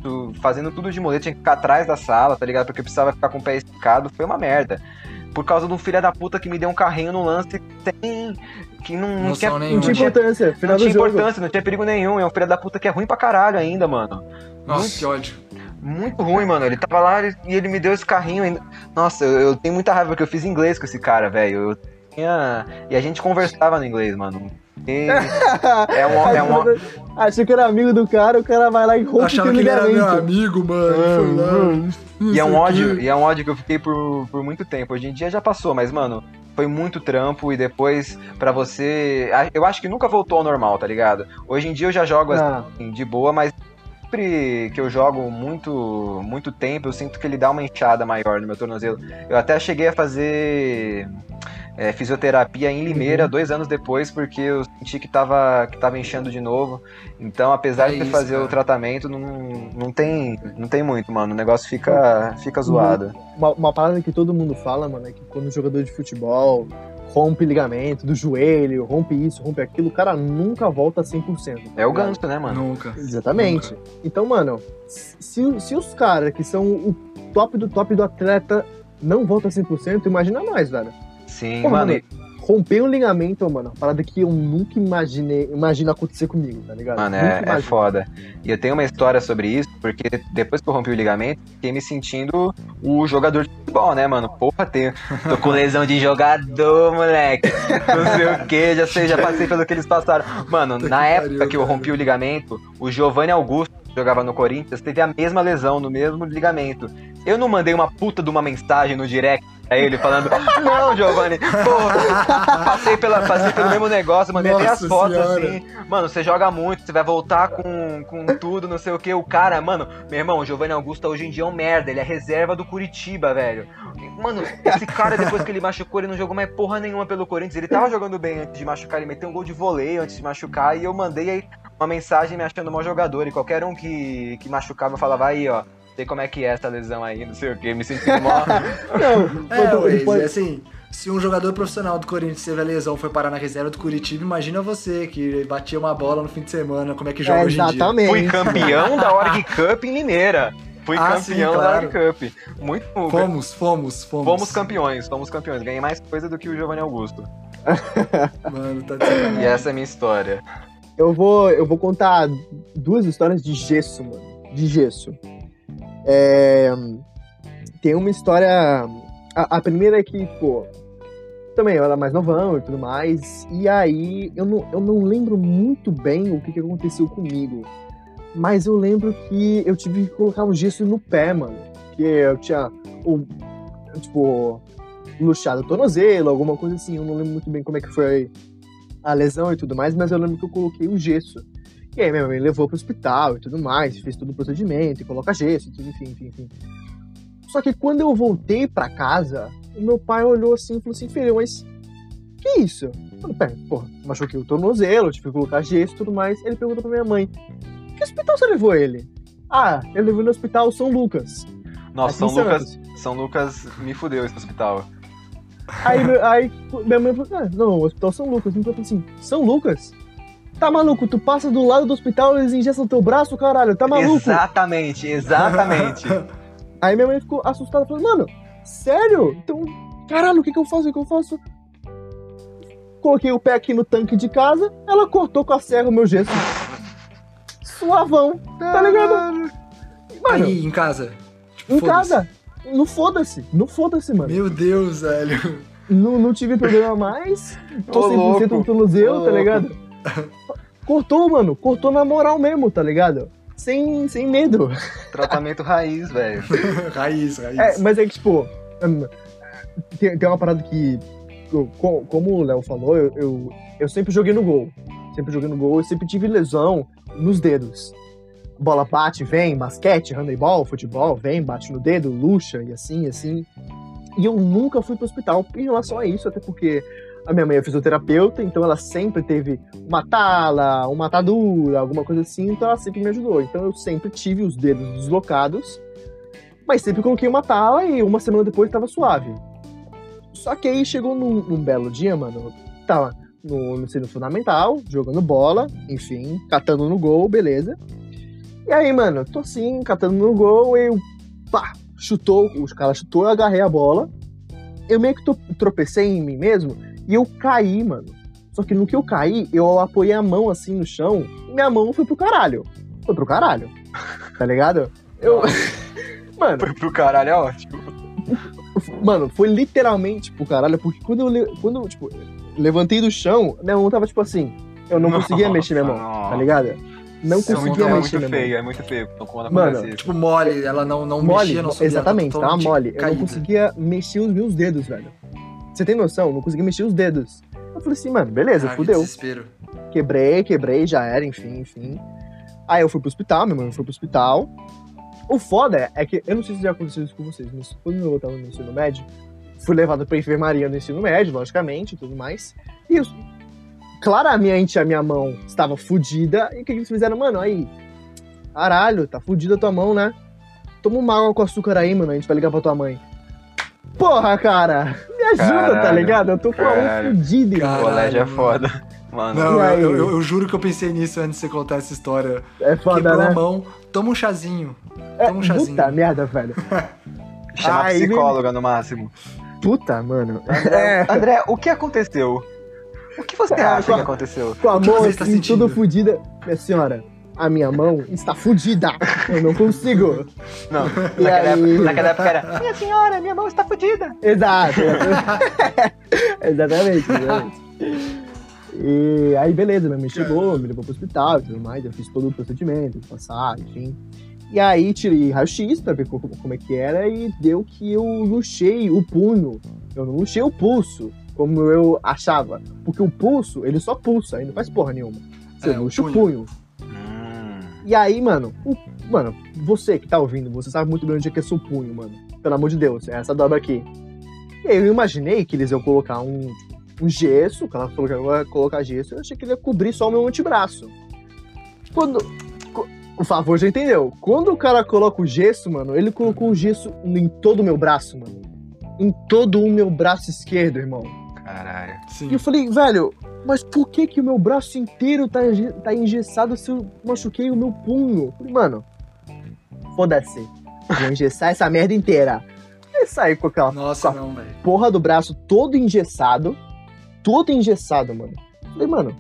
fazendo tudo de muleta, tinha que ficar atrás da sala, tá ligado? Porque eu precisava ficar com o pé esticado, foi uma merda. Por causa de um filho da puta que me deu um carrinho no lance sem. que não, não tinha. Não tinha importância. Final não tinha do jogo. importância, não tinha perigo nenhum. É um filho da puta que é ruim pra caralho ainda, mano. Nossa, Muito- que ódio. Muito ruim, mano. Ele tava lá e ele me deu esse carrinho ainda. Nossa, eu, eu tenho muita raiva porque eu fiz inglês com esse cara, velho. Eu tinha. E a gente conversava no inglês, mano. E é um. É um Achei que era amigo do cara, o cara vai lá e rompe Achava que ele era meu amigo, mano. Foi lá. Não e é um ódio, e é um ódio que eu fiquei por, por muito tempo. Hoje em dia já passou, mas, mano, foi muito trampo e depois pra você. Eu acho que nunca voltou ao normal, tá ligado? Hoje em dia eu já jogo Ah, assim, de boa, mas sempre que eu jogo muito, muito tempo, eu sinto que ele dá uma inchada maior no meu tornozelo. Eu até cheguei a fazer é, fisioterapia em Limeira Uhum. dois anos depois, porque eu senti que tava, que tava inchando de novo. Então, apesar É de isso, fazer o cara. tratamento, não, não, tem, não tem muito, mano. O negócio fica, fica zoado. uma, uma parada que todo mundo fala, mano, é que quando o jogador de futebol rompe ligamento do joelho, rompe isso, rompe aquilo, o cara nunca volta 100%. tá É o ganso, né, mano? Nunca. Exatamente. Então, mano, se, se os caras que são o top do top do atleta não voltam 100%, imagina nós, velho. Sim, Porra, mano. mano, romper um ligamento, mano, uma parada que eu nunca imaginei, imagina acontecer comigo, tá ligado? Mano, é, é foda. E eu tenho uma história sobre isso, porque depois que eu rompi o ligamento, fiquei me sentindo o jogador de futebol, né, mano? Porra, tenho, tô com lesão de jogador, moleque. Não sei o que, já sei, já passei pelo que eles passaram. Mano, na que época que eu rompi o ligamento, o Giovanni Augusto, que jogava no Corinthians, teve a mesma lesão, no mesmo ligamento. Eu não mandei uma puta de uma mensagem no direct pra ele falando, não, Giovanni, porra, passei, pela, passei pelo mesmo negócio, mandei até as fotos Senhora. assim. Mano, você joga muito, você vai voltar com, com tudo, não sei o que. O cara, mano, meu irmão, o Giovanni Augusto hoje em dia é um merda, ele é reserva do Curitiba, velho. Mano, esse cara, depois que ele machucou, ele não jogou mais porra nenhuma pelo Corinthians. Ele tava jogando bem antes de machucar, ele meteu um gol de voleio antes de machucar, e eu mandei aí uma mensagem me achando um mau jogador. E qualquer um que, que machucava, falava aí, ó. Sei como é que é essa lesão aí, não sei o que, me sentindo mó. Não, É, Waze, pode- é assim, se um jogador profissional do Corinthians teve a lesão foi parar na reserva do Curitiba, imagina você que batia uma bola no fim de semana, como é que joga é, hoje em dia. exatamente. Fui campeão da Org Cup em Limeira. Fui Ah, campeão sim, da claro. Org Cup. Muito. Fomos, fomos, fomos. Fomos campeões, fomos campeões. Ganhei mais coisa do que o Giovanni Augusto. Mano, tá de sacanagem. E essa é a minha história. Eu vou, eu vou contar duas histórias de gesso, mano. De gesso. É, tem uma história. A, a primeira é que, pô, também eu era mais novão e tudo mais. E aí eu não, eu não lembro muito bem o que, que aconteceu comigo. Mas eu lembro que eu tive que colocar um gesso no pé, mano. Que eu tinha o. Tipo, luxado o tornozelo, alguma coisa assim. Eu não lembro muito bem como é que foi a lesão e tudo mais, mas eu lembro que eu coloquei o gesso. E aí minha mãe levou pro hospital e tudo mais, fez todo o procedimento, e coloca gesso, tudo, enfim, enfim, enfim. Só que quando eu voltei pra casa, o meu pai olhou assim e falou assim, filho, mas que isso? Eu falei, pera, porra, machuquei o tornozelo, tive que colocar gesso e tudo mais. Ele perguntou pra minha mãe, que hospital você levou ele? Ah, eu levei no hospital São Lucas. Nossa, São Lucas. São Lucas me fudeu esse hospital. Aí, aí minha mãe falou, ah, não, o hospital São Lucas. Então eu falei assim, São Lucas? Tá maluco? Tu passa do lado do hospital, eles injetam teu braço, caralho, tá maluco? Exatamente, exatamente. Aí minha mãe ficou assustada, falou, mano, sério? Então, caralho, o que que eu faço? O que eu faço? Coloquei o pé aqui no tanque de casa, ela cortou com a serra o meu gesso. Suavão, tá ligado? Mano, Aí, em casa. Tipo, em casa. No foda-se, no foda-se, mano. Meu Deus, velho. não, não tive problema mais. Tô Ô, 100% louco. no tornozelo, Ô, tá louco. ligado? Cortou, mano. Cortou na moral mesmo, tá ligado? Sem, sem medo. Tratamento raiz, velho. raiz, raiz. É, mas é que, tipo, hum, tem, tem uma parada que, como o Léo falou, eu, eu, eu sempre joguei no gol. Sempre joguei no gol, eu sempre tive lesão nos dedos. Bola bate, vem, basquete, handebol, futebol, vem, bate no dedo, luxa e assim, e assim. E eu nunca fui pro hospital em relação a isso, até porque a minha mãe é fisioterapeuta, então ela sempre teve uma tala, uma atadura, alguma coisa assim, então ela sempre me ajudou. Então eu sempre tive os dedos deslocados, mas sempre coloquei uma tala e uma semana depois tava suave. Só que aí chegou num, num belo dia, mano, tava no, no ensino fundamental, jogando bola, enfim, catando no gol, beleza. E aí, mano, tô assim, catando no gol, eu, pá, chutou, os caras chutou, eu agarrei a bola. Eu meio que tropecei em mim mesmo e eu caí, mano. Só que no que eu caí, eu apoiei a mão assim no chão e minha mão foi pro caralho. Foi pro caralho. Tá ligado? Eu. Mano, Foi pro caralho, é ótimo. Mano, foi literalmente pro caralho, porque quando eu, quando eu, tipo, levantei do chão, minha mão tava tipo assim. Eu não conseguia Nossa, mexer minha mão, nossa. tá ligado? Não Isso é conseguia é mexer muito minha feio, mão. é muito feio. Então, quando Mano, isso. Tipo, mole, ela não, não Mole, mexia, não subia. exatamente, tava mole. Eu não conseguia mexer os meus dedos, velho. Você tem noção? Eu não conseguia mexer os dedos. Eu falei assim, mano, beleza, Ah, fudeu. desespero. Quebrei, quebrei, já era, enfim, enfim. Aí eu fui pro hospital, minha mãe foi pro hospital. O foda é que, eu não sei se já aconteceu isso com vocês, mas quando eu tava no ensino médio, fui levado pra enfermaria no ensino médio, logicamente, e tudo mais. E eu, claramente a minha mão estava fudida. E o que, que eles fizeram? Mano, aí, caralho, tá fudida a tua mão, né? Toma uma água com açúcar aí, mano, a gente vai ligar pra tua mãe. Porra, cara, me ajuda, tá Caralho, ligado? Eu tô com a fudida, irmão. Caralho, colégio é foda. Mano, Não, eu, eu- eu juro que eu pensei nisso antes de você contar essa história. É foda, Quebrou né? a mão, toma um chazinho. É, Toma um chazinho. puta merda, velho. chama a Aí, psicóloga no máximo. Puta, mano. André, É, André, o que aconteceu? O que você Ah, acha qual- que aconteceu? com a mão você está assim, sentindo? tudo fudida. Minha senhora, a minha mão está fudida. Eu não consigo. Não, E naquela, aí? época, naquela época era. Minha senhora, minha mão está fodida. Exato. exatamente, exatamente. E aí, beleza, minha mãe chegou, me levou pro hospital e tudo mais. Eu fiz todo o procedimento, passar, enfim. E aí, tirei raio-x pra ver co- como é que era e deu que eu luxei o punho. Eu não luxei o pulso, como eu achava. Porque o pulso, ele só pulsa, aí não faz porra nenhuma. Você É, o luxa o punho. punho. E aí, mano, o- mano, você que tá ouvindo, você sabe muito bem onde é que é seu punho, mano. Pelo amor de Deus, é essa dobra aqui. E aí eu imaginei que eles iam colocar um, um gesso, que ela falou que ia colocar gesso, eu achei que ele ia cobrir só o meu antebraço. Quando. O favor já entendeu. Quando o cara coloca o gesso, mano, ele colocou o gesso em todo o meu braço, mano. Em todo o meu braço esquerdo, irmão. caralho. Sim. E eu falei, velho, mas por que que o meu braço inteiro tá, tá engessado se eu machuquei o meu punho? Mano, foda-se. Vou engessar essa merda inteira. E saí com aquela Nossa, com não, velho. porra do braço todo engessado. Todo engessado, mano. Falei, mano,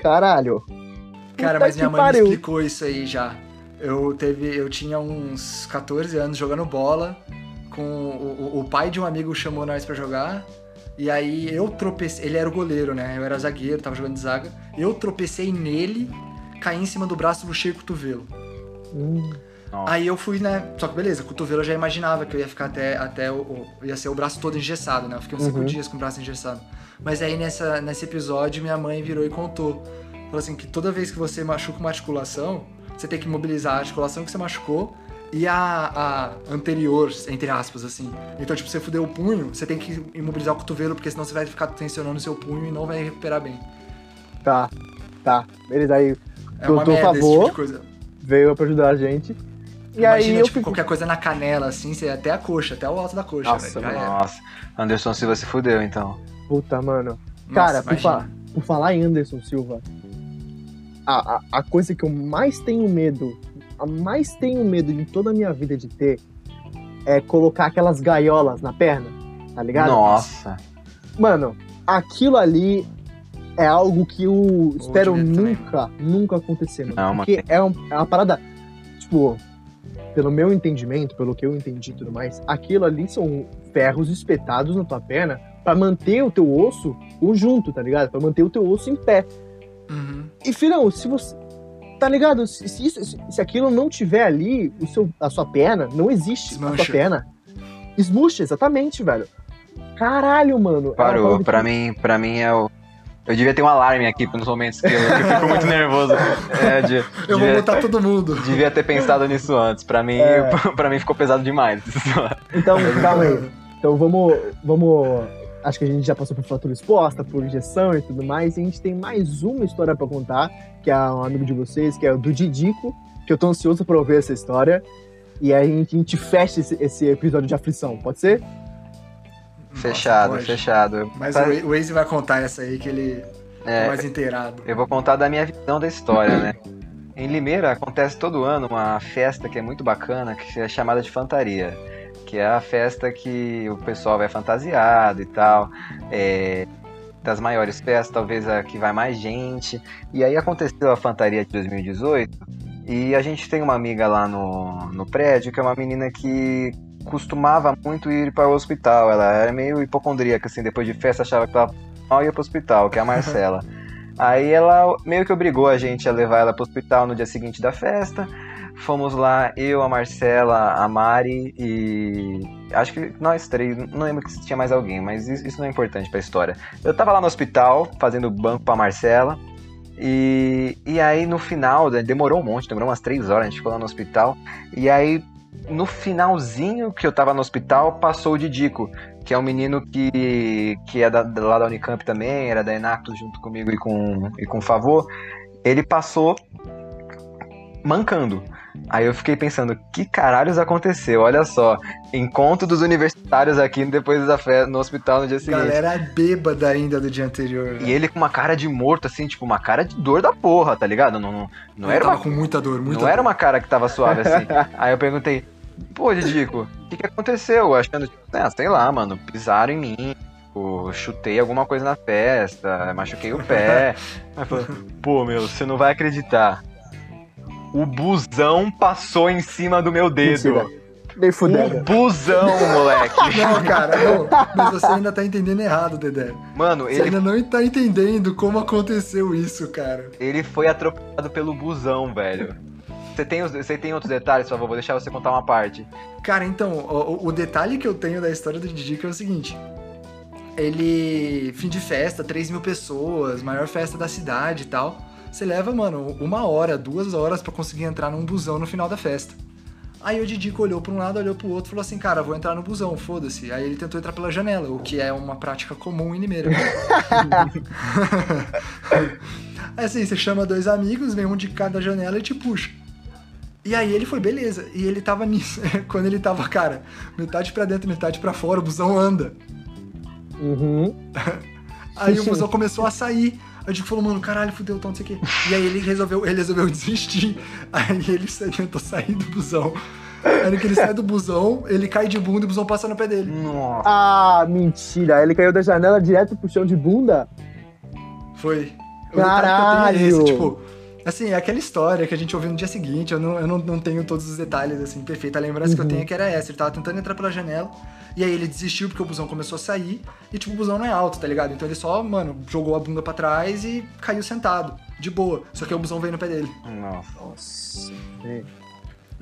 caralho. Cara, mas minha mãe me pariu. explicou isso aí já. Eu teve, eu tinha uns 14 anos jogando bola com o, o- o pai de um amigo chamou nós pra jogar. E aí eu tropecei, ele era o goleiro, né? Eu era zagueiro, tava jogando de zaga. Eu tropecei nele, caí em cima do braço, luxei o cotovelo. Hum, Nossa. Aí eu fui, né? Só que beleza, cotovelo eu já imaginava que eu ia ficar até, até o, o- ia ser o braço todo engessado, né? Eu fiquei uns cinco Uhum. dias com o braço engessado. Mas aí nessa, nesse episódio minha mãe virou e contou. Falou assim que toda vez que você machuca uma articulação, você tem que mobilizar a articulação que você machucou e a, a anterior, entre aspas, assim. Então, tipo, você fudeu o punho, você tem que imobilizar o cotovelo, porque senão você vai ficar tensionando o seu punho e não vai recuperar bem. tá, tá. Beleza, aí É uma merda esse Favor. tipo de coisa. veio pra ajudar a gente. E Imagina, aí eu tipo, fico... qualquer coisa na canela, assim, você até a coxa, até o alto da coxa, Nossa, velho. Nossa. Anderson Silva se fudeu, então. Puta, mano. Nossa, Cara, por, imagina. fa- por falar em Anderson Silva, a, a, a coisa que eu mais tenho medo, mais tenho medo em toda a minha vida de ter, é colocar aquelas gaiolas na perna, tá ligado? Nossa. Mano, aquilo ali é algo que eu espero medo também, nunca, nunca acontecer, mano. Não, porque é, um- é uma parada, tipo, pelo meu entendimento, pelo que eu entendi e tudo mais, aquilo ali são ferros espetados na tua perna pra manter o teu osso conjunto, tá ligado? Pra manter o teu osso em pé. Uhum. E filhão, se você. Tá ligado? Se, se, isso- se- se aquilo não tiver ali, o seu, a sua perna, não existe a Desmancha. sua perna. Esmucha, exatamente, velho. Caralho, mano. É Parou. parada Pra que- mim, pra mim é o. Eu devia ter um alarme aqui nos momentos que eu, que eu fico muito nervoso. É, de- Eu vou devia, botar todo mundo. devia ter pensado nisso antes. Pra mim, É. pra mim ficou pesado demais. Então, calma aí. Então vamos. Vamos. Acho que a gente já passou por fratura exposta, por injeção e tudo mais. E a gente tem mais uma história pra contar, que é um amigo de vocês, que é o do Didico, que eu tô ansioso pra ouvir essa história. E aí a gente, a gente fecha esse, esse episódio de aflição, pode ser? fechado, pode. fechado. Mas Tá- o Waze vai contar essa aí que ele é é, mais inteirado. Eu vou contar da minha visão da história, né? Em Limeira acontece todo ano uma festa que é muito bacana, que é chamada de Fantaria. Que é a festa que o pessoal vai fantasiado e tal. É, das maiores festas, talvez a que vai mais gente. E aí aconteceu a Fantaria de 2018. E a gente tem uma amiga lá no, no prédio, que é uma menina que costumava muito ir para o hospital. Ela era meio hipocondríaca, assim, depois de festa achava que tava mal e ia pro hospital, que é a Marcela. Aí ela meio que obrigou a gente a levar ela pro hospital no dia seguinte da festa. Fomos lá, eu, a Marcela, a Mari e. Acho que nós três, não lembro se tinha mais alguém, mas isso não é importante pra história. Eu tava lá no hospital, fazendo banco pra Marcela. E, e aí no final, né, demorou um monte, demorou umas três horas, a gente ficou lá no hospital. E aí, no finalzinho que eu tava no hospital, passou o Didico, que é um menino que, que é da, lá da Unicamp também, era da Enactus junto comigo e com, e com o Favor. Ele passou mancando. Aí eu fiquei pensando, que caralhos aconteceu? Olha só, encontro dos universitários aqui depois da festa no hospital no dia seguinte. Galera bêbada ainda do dia anterior. E ele com uma cara de morto, assim, tipo, uma cara de dor da porra, tá ligado? Não, não, não era tava uma com muita dor, muita não dor. era uma cara que tava suave assim. Aí eu perguntei, pô, Didico, o que, que aconteceu? Achando, tipo, ah, sei lá, mano, pisaram em mim, tipo, chutei alguma coisa na festa, machuquei o pé. Aí falou, pô, meu, você não vai acreditar. O busão passou em cima do meu dedo. Mentira. Nem O busão, moleque. Não, cara, não. Mas você ainda tá entendendo errado, Dedé. Mano, Você ele, ainda não tá entendendo como aconteceu isso, cara. ele foi atropelado pelo busão, velho. Você tem, os- você tem outros detalhes, por favor? Vou deixar você contar uma parte. Cara, então, o, o detalhe que eu tenho da história do Didi que é o seguinte. Ele. Fim de festa, 3 mil pessoas, maior festa da cidade e tal. Você leva, mano, uma hora, duas horas pra conseguir entrar num busão no final da festa. Aí o Didico olhou pra um lado, olhou pro outro e falou assim, cara, vou entrar no busão, foda-se. Aí ele tentou entrar pela janela, o que é uma prática comum em Limeira. Aí assim, você chama dois amigos, vem um de cada janela e te puxa. E aí ele foi, beleza. E ele tava nisso. Quando ele tava, cara, metade pra dentro, metade pra fora, o busão anda. Uhum. Aí o busão começou a sair. Aí o Dico falou, mano, caralho, fudeu, então não sei o quê. E aí ele resolveu, ele resolveu desistir. Aí ele tentou sair do busão. Aí que ele sai do busão, ele cai de bunda e o busão passa no pé dele. Nossa. Ah, mentira. Ele caiu da janela direto pro chão de bunda? Foi. O detalhe que eu tenho Caralho! é esse, tipo, assim, é aquela história que a gente ouviu no dia seguinte, eu não, eu não, não tenho todos os detalhes, assim, perfeita. A lembrança que eu Uhum. tenho é que era essa, ele tava tentando entrar pela janela, e aí ele desistiu porque o busão começou a sair, e tipo, o busão não é alto, tá ligado? Então ele só, mano, jogou a bunda pra trás e caiu sentado, de boa. Só que o busão veio no pé dele. Nossa. Nossa.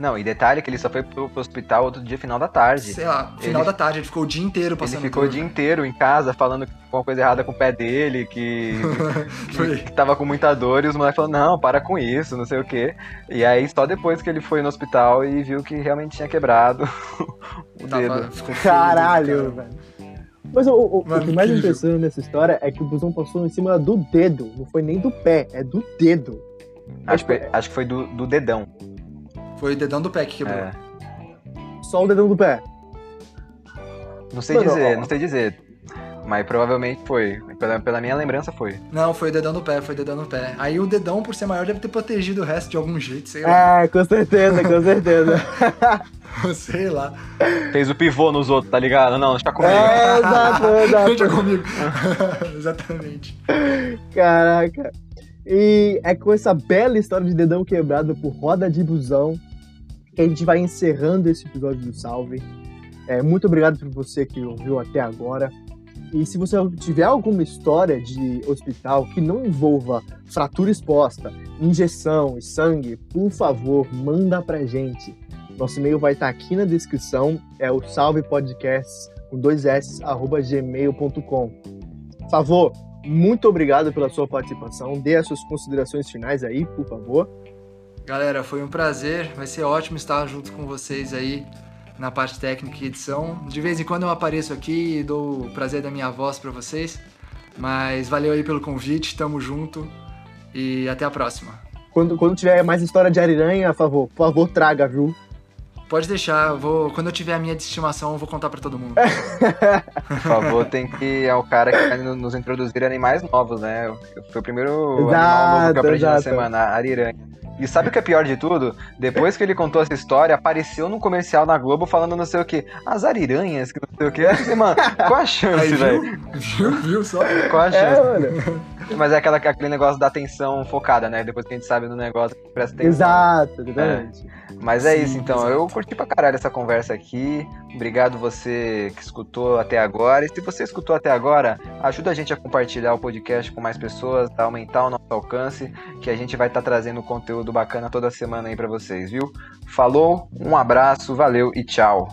Não, e detalhe que ele só foi pro, pro hospital outro dia, final da tarde. Sei lá, final Ele- da tarde, ele ficou o dia inteiro Ele passando ficou o dia inteiro em casa falando que alguma coisa errada com o pé dele, que, Foi. que tava com muita dor, e os moleques falaram, não, para com isso, não sei o quê. E aí, só depois que ele foi no hospital e viu que realmente tinha quebrado o Tava, dedo. feio, Caralho, cara. velho. Mas o, o- o que mais impressiona nessa história é que o busão passou em cima do dedo. Não foi nem do pé, é do dedo. Acho, que foi, acho que foi do, do dedão. Foi o dedão do pé que quebrou. É. Só o dedão do pé. Não sei Mano, dizer, ó. não sei dizer. Mas provavelmente foi. Pela, pela minha lembrança foi. Não, foi o dedão do pé, foi o dedão do pé. Aí o dedão, por ser maior, deve ter protegido o resto de algum jeito, sei lá. É, com certeza, com certeza. sei lá. Fez o pivô nos outros, tá ligado? Não, deixa comigo. É, exato, Deixa exato. comigo. Exatamente. Caraca. E é com essa bela história de dedão quebrado por roda de busão a gente vai encerrando esse episódio do Salve. É, muito obrigado por você que ouviu até agora. E se você tiver alguma história de hospital que não envolva fratura exposta, injeção e sangue, por favor, manda pra gente. Nosso e-mail vai estar aqui na descrição, é o salvepodcasts com dois s arroba gmail.com. Favor, muito obrigado pela sua participação. Dê as suas considerações finais aí, por favor. Galera, foi um prazer. Vai ser ótimo estar junto com vocês aí na parte técnica e edição. De vez em quando eu apareço aqui e dou o prazer da minha voz para vocês. Mas valeu aí pelo convite, tamo junto e até a próxima. Quando, quando tiver mais história de Ariranha, a favor, por favor, traga, viu? Pode deixar, eu vou, quando eu tiver a minha de estimação, eu vou contar para todo mundo. Por favor, tem que. É o cara que vai nos introduzir animais novos, né? Foi o primeiro exato, animal novo que eu aprendi exato. na semana, Ariranha. E sabe o que é pior de tudo? Depois que ele contou essa história, apareceu num comercial na Globo falando não sei o que. As ariranhas, que não sei o que. Assim, mano, qual a chance, velho? Viu, viu só? Qual a é, chance? É, Mas é aquela, aquele negócio da atenção focada, né? Depois que a gente sabe do negócio, presta atenção. Exato, exatamente. É. Mas é Sim, isso, então. Exato. Eu curti pra caralho essa conversa aqui. Obrigado você que escutou até agora. E se você escutou até agora, ajuda a gente a compartilhar o podcast com mais pessoas, a aumentar o nosso alcance, que a gente vai estar tá trazendo conteúdo bacana toda semana aí para vocês, viu? Falou, um abraço, valeu e tchau.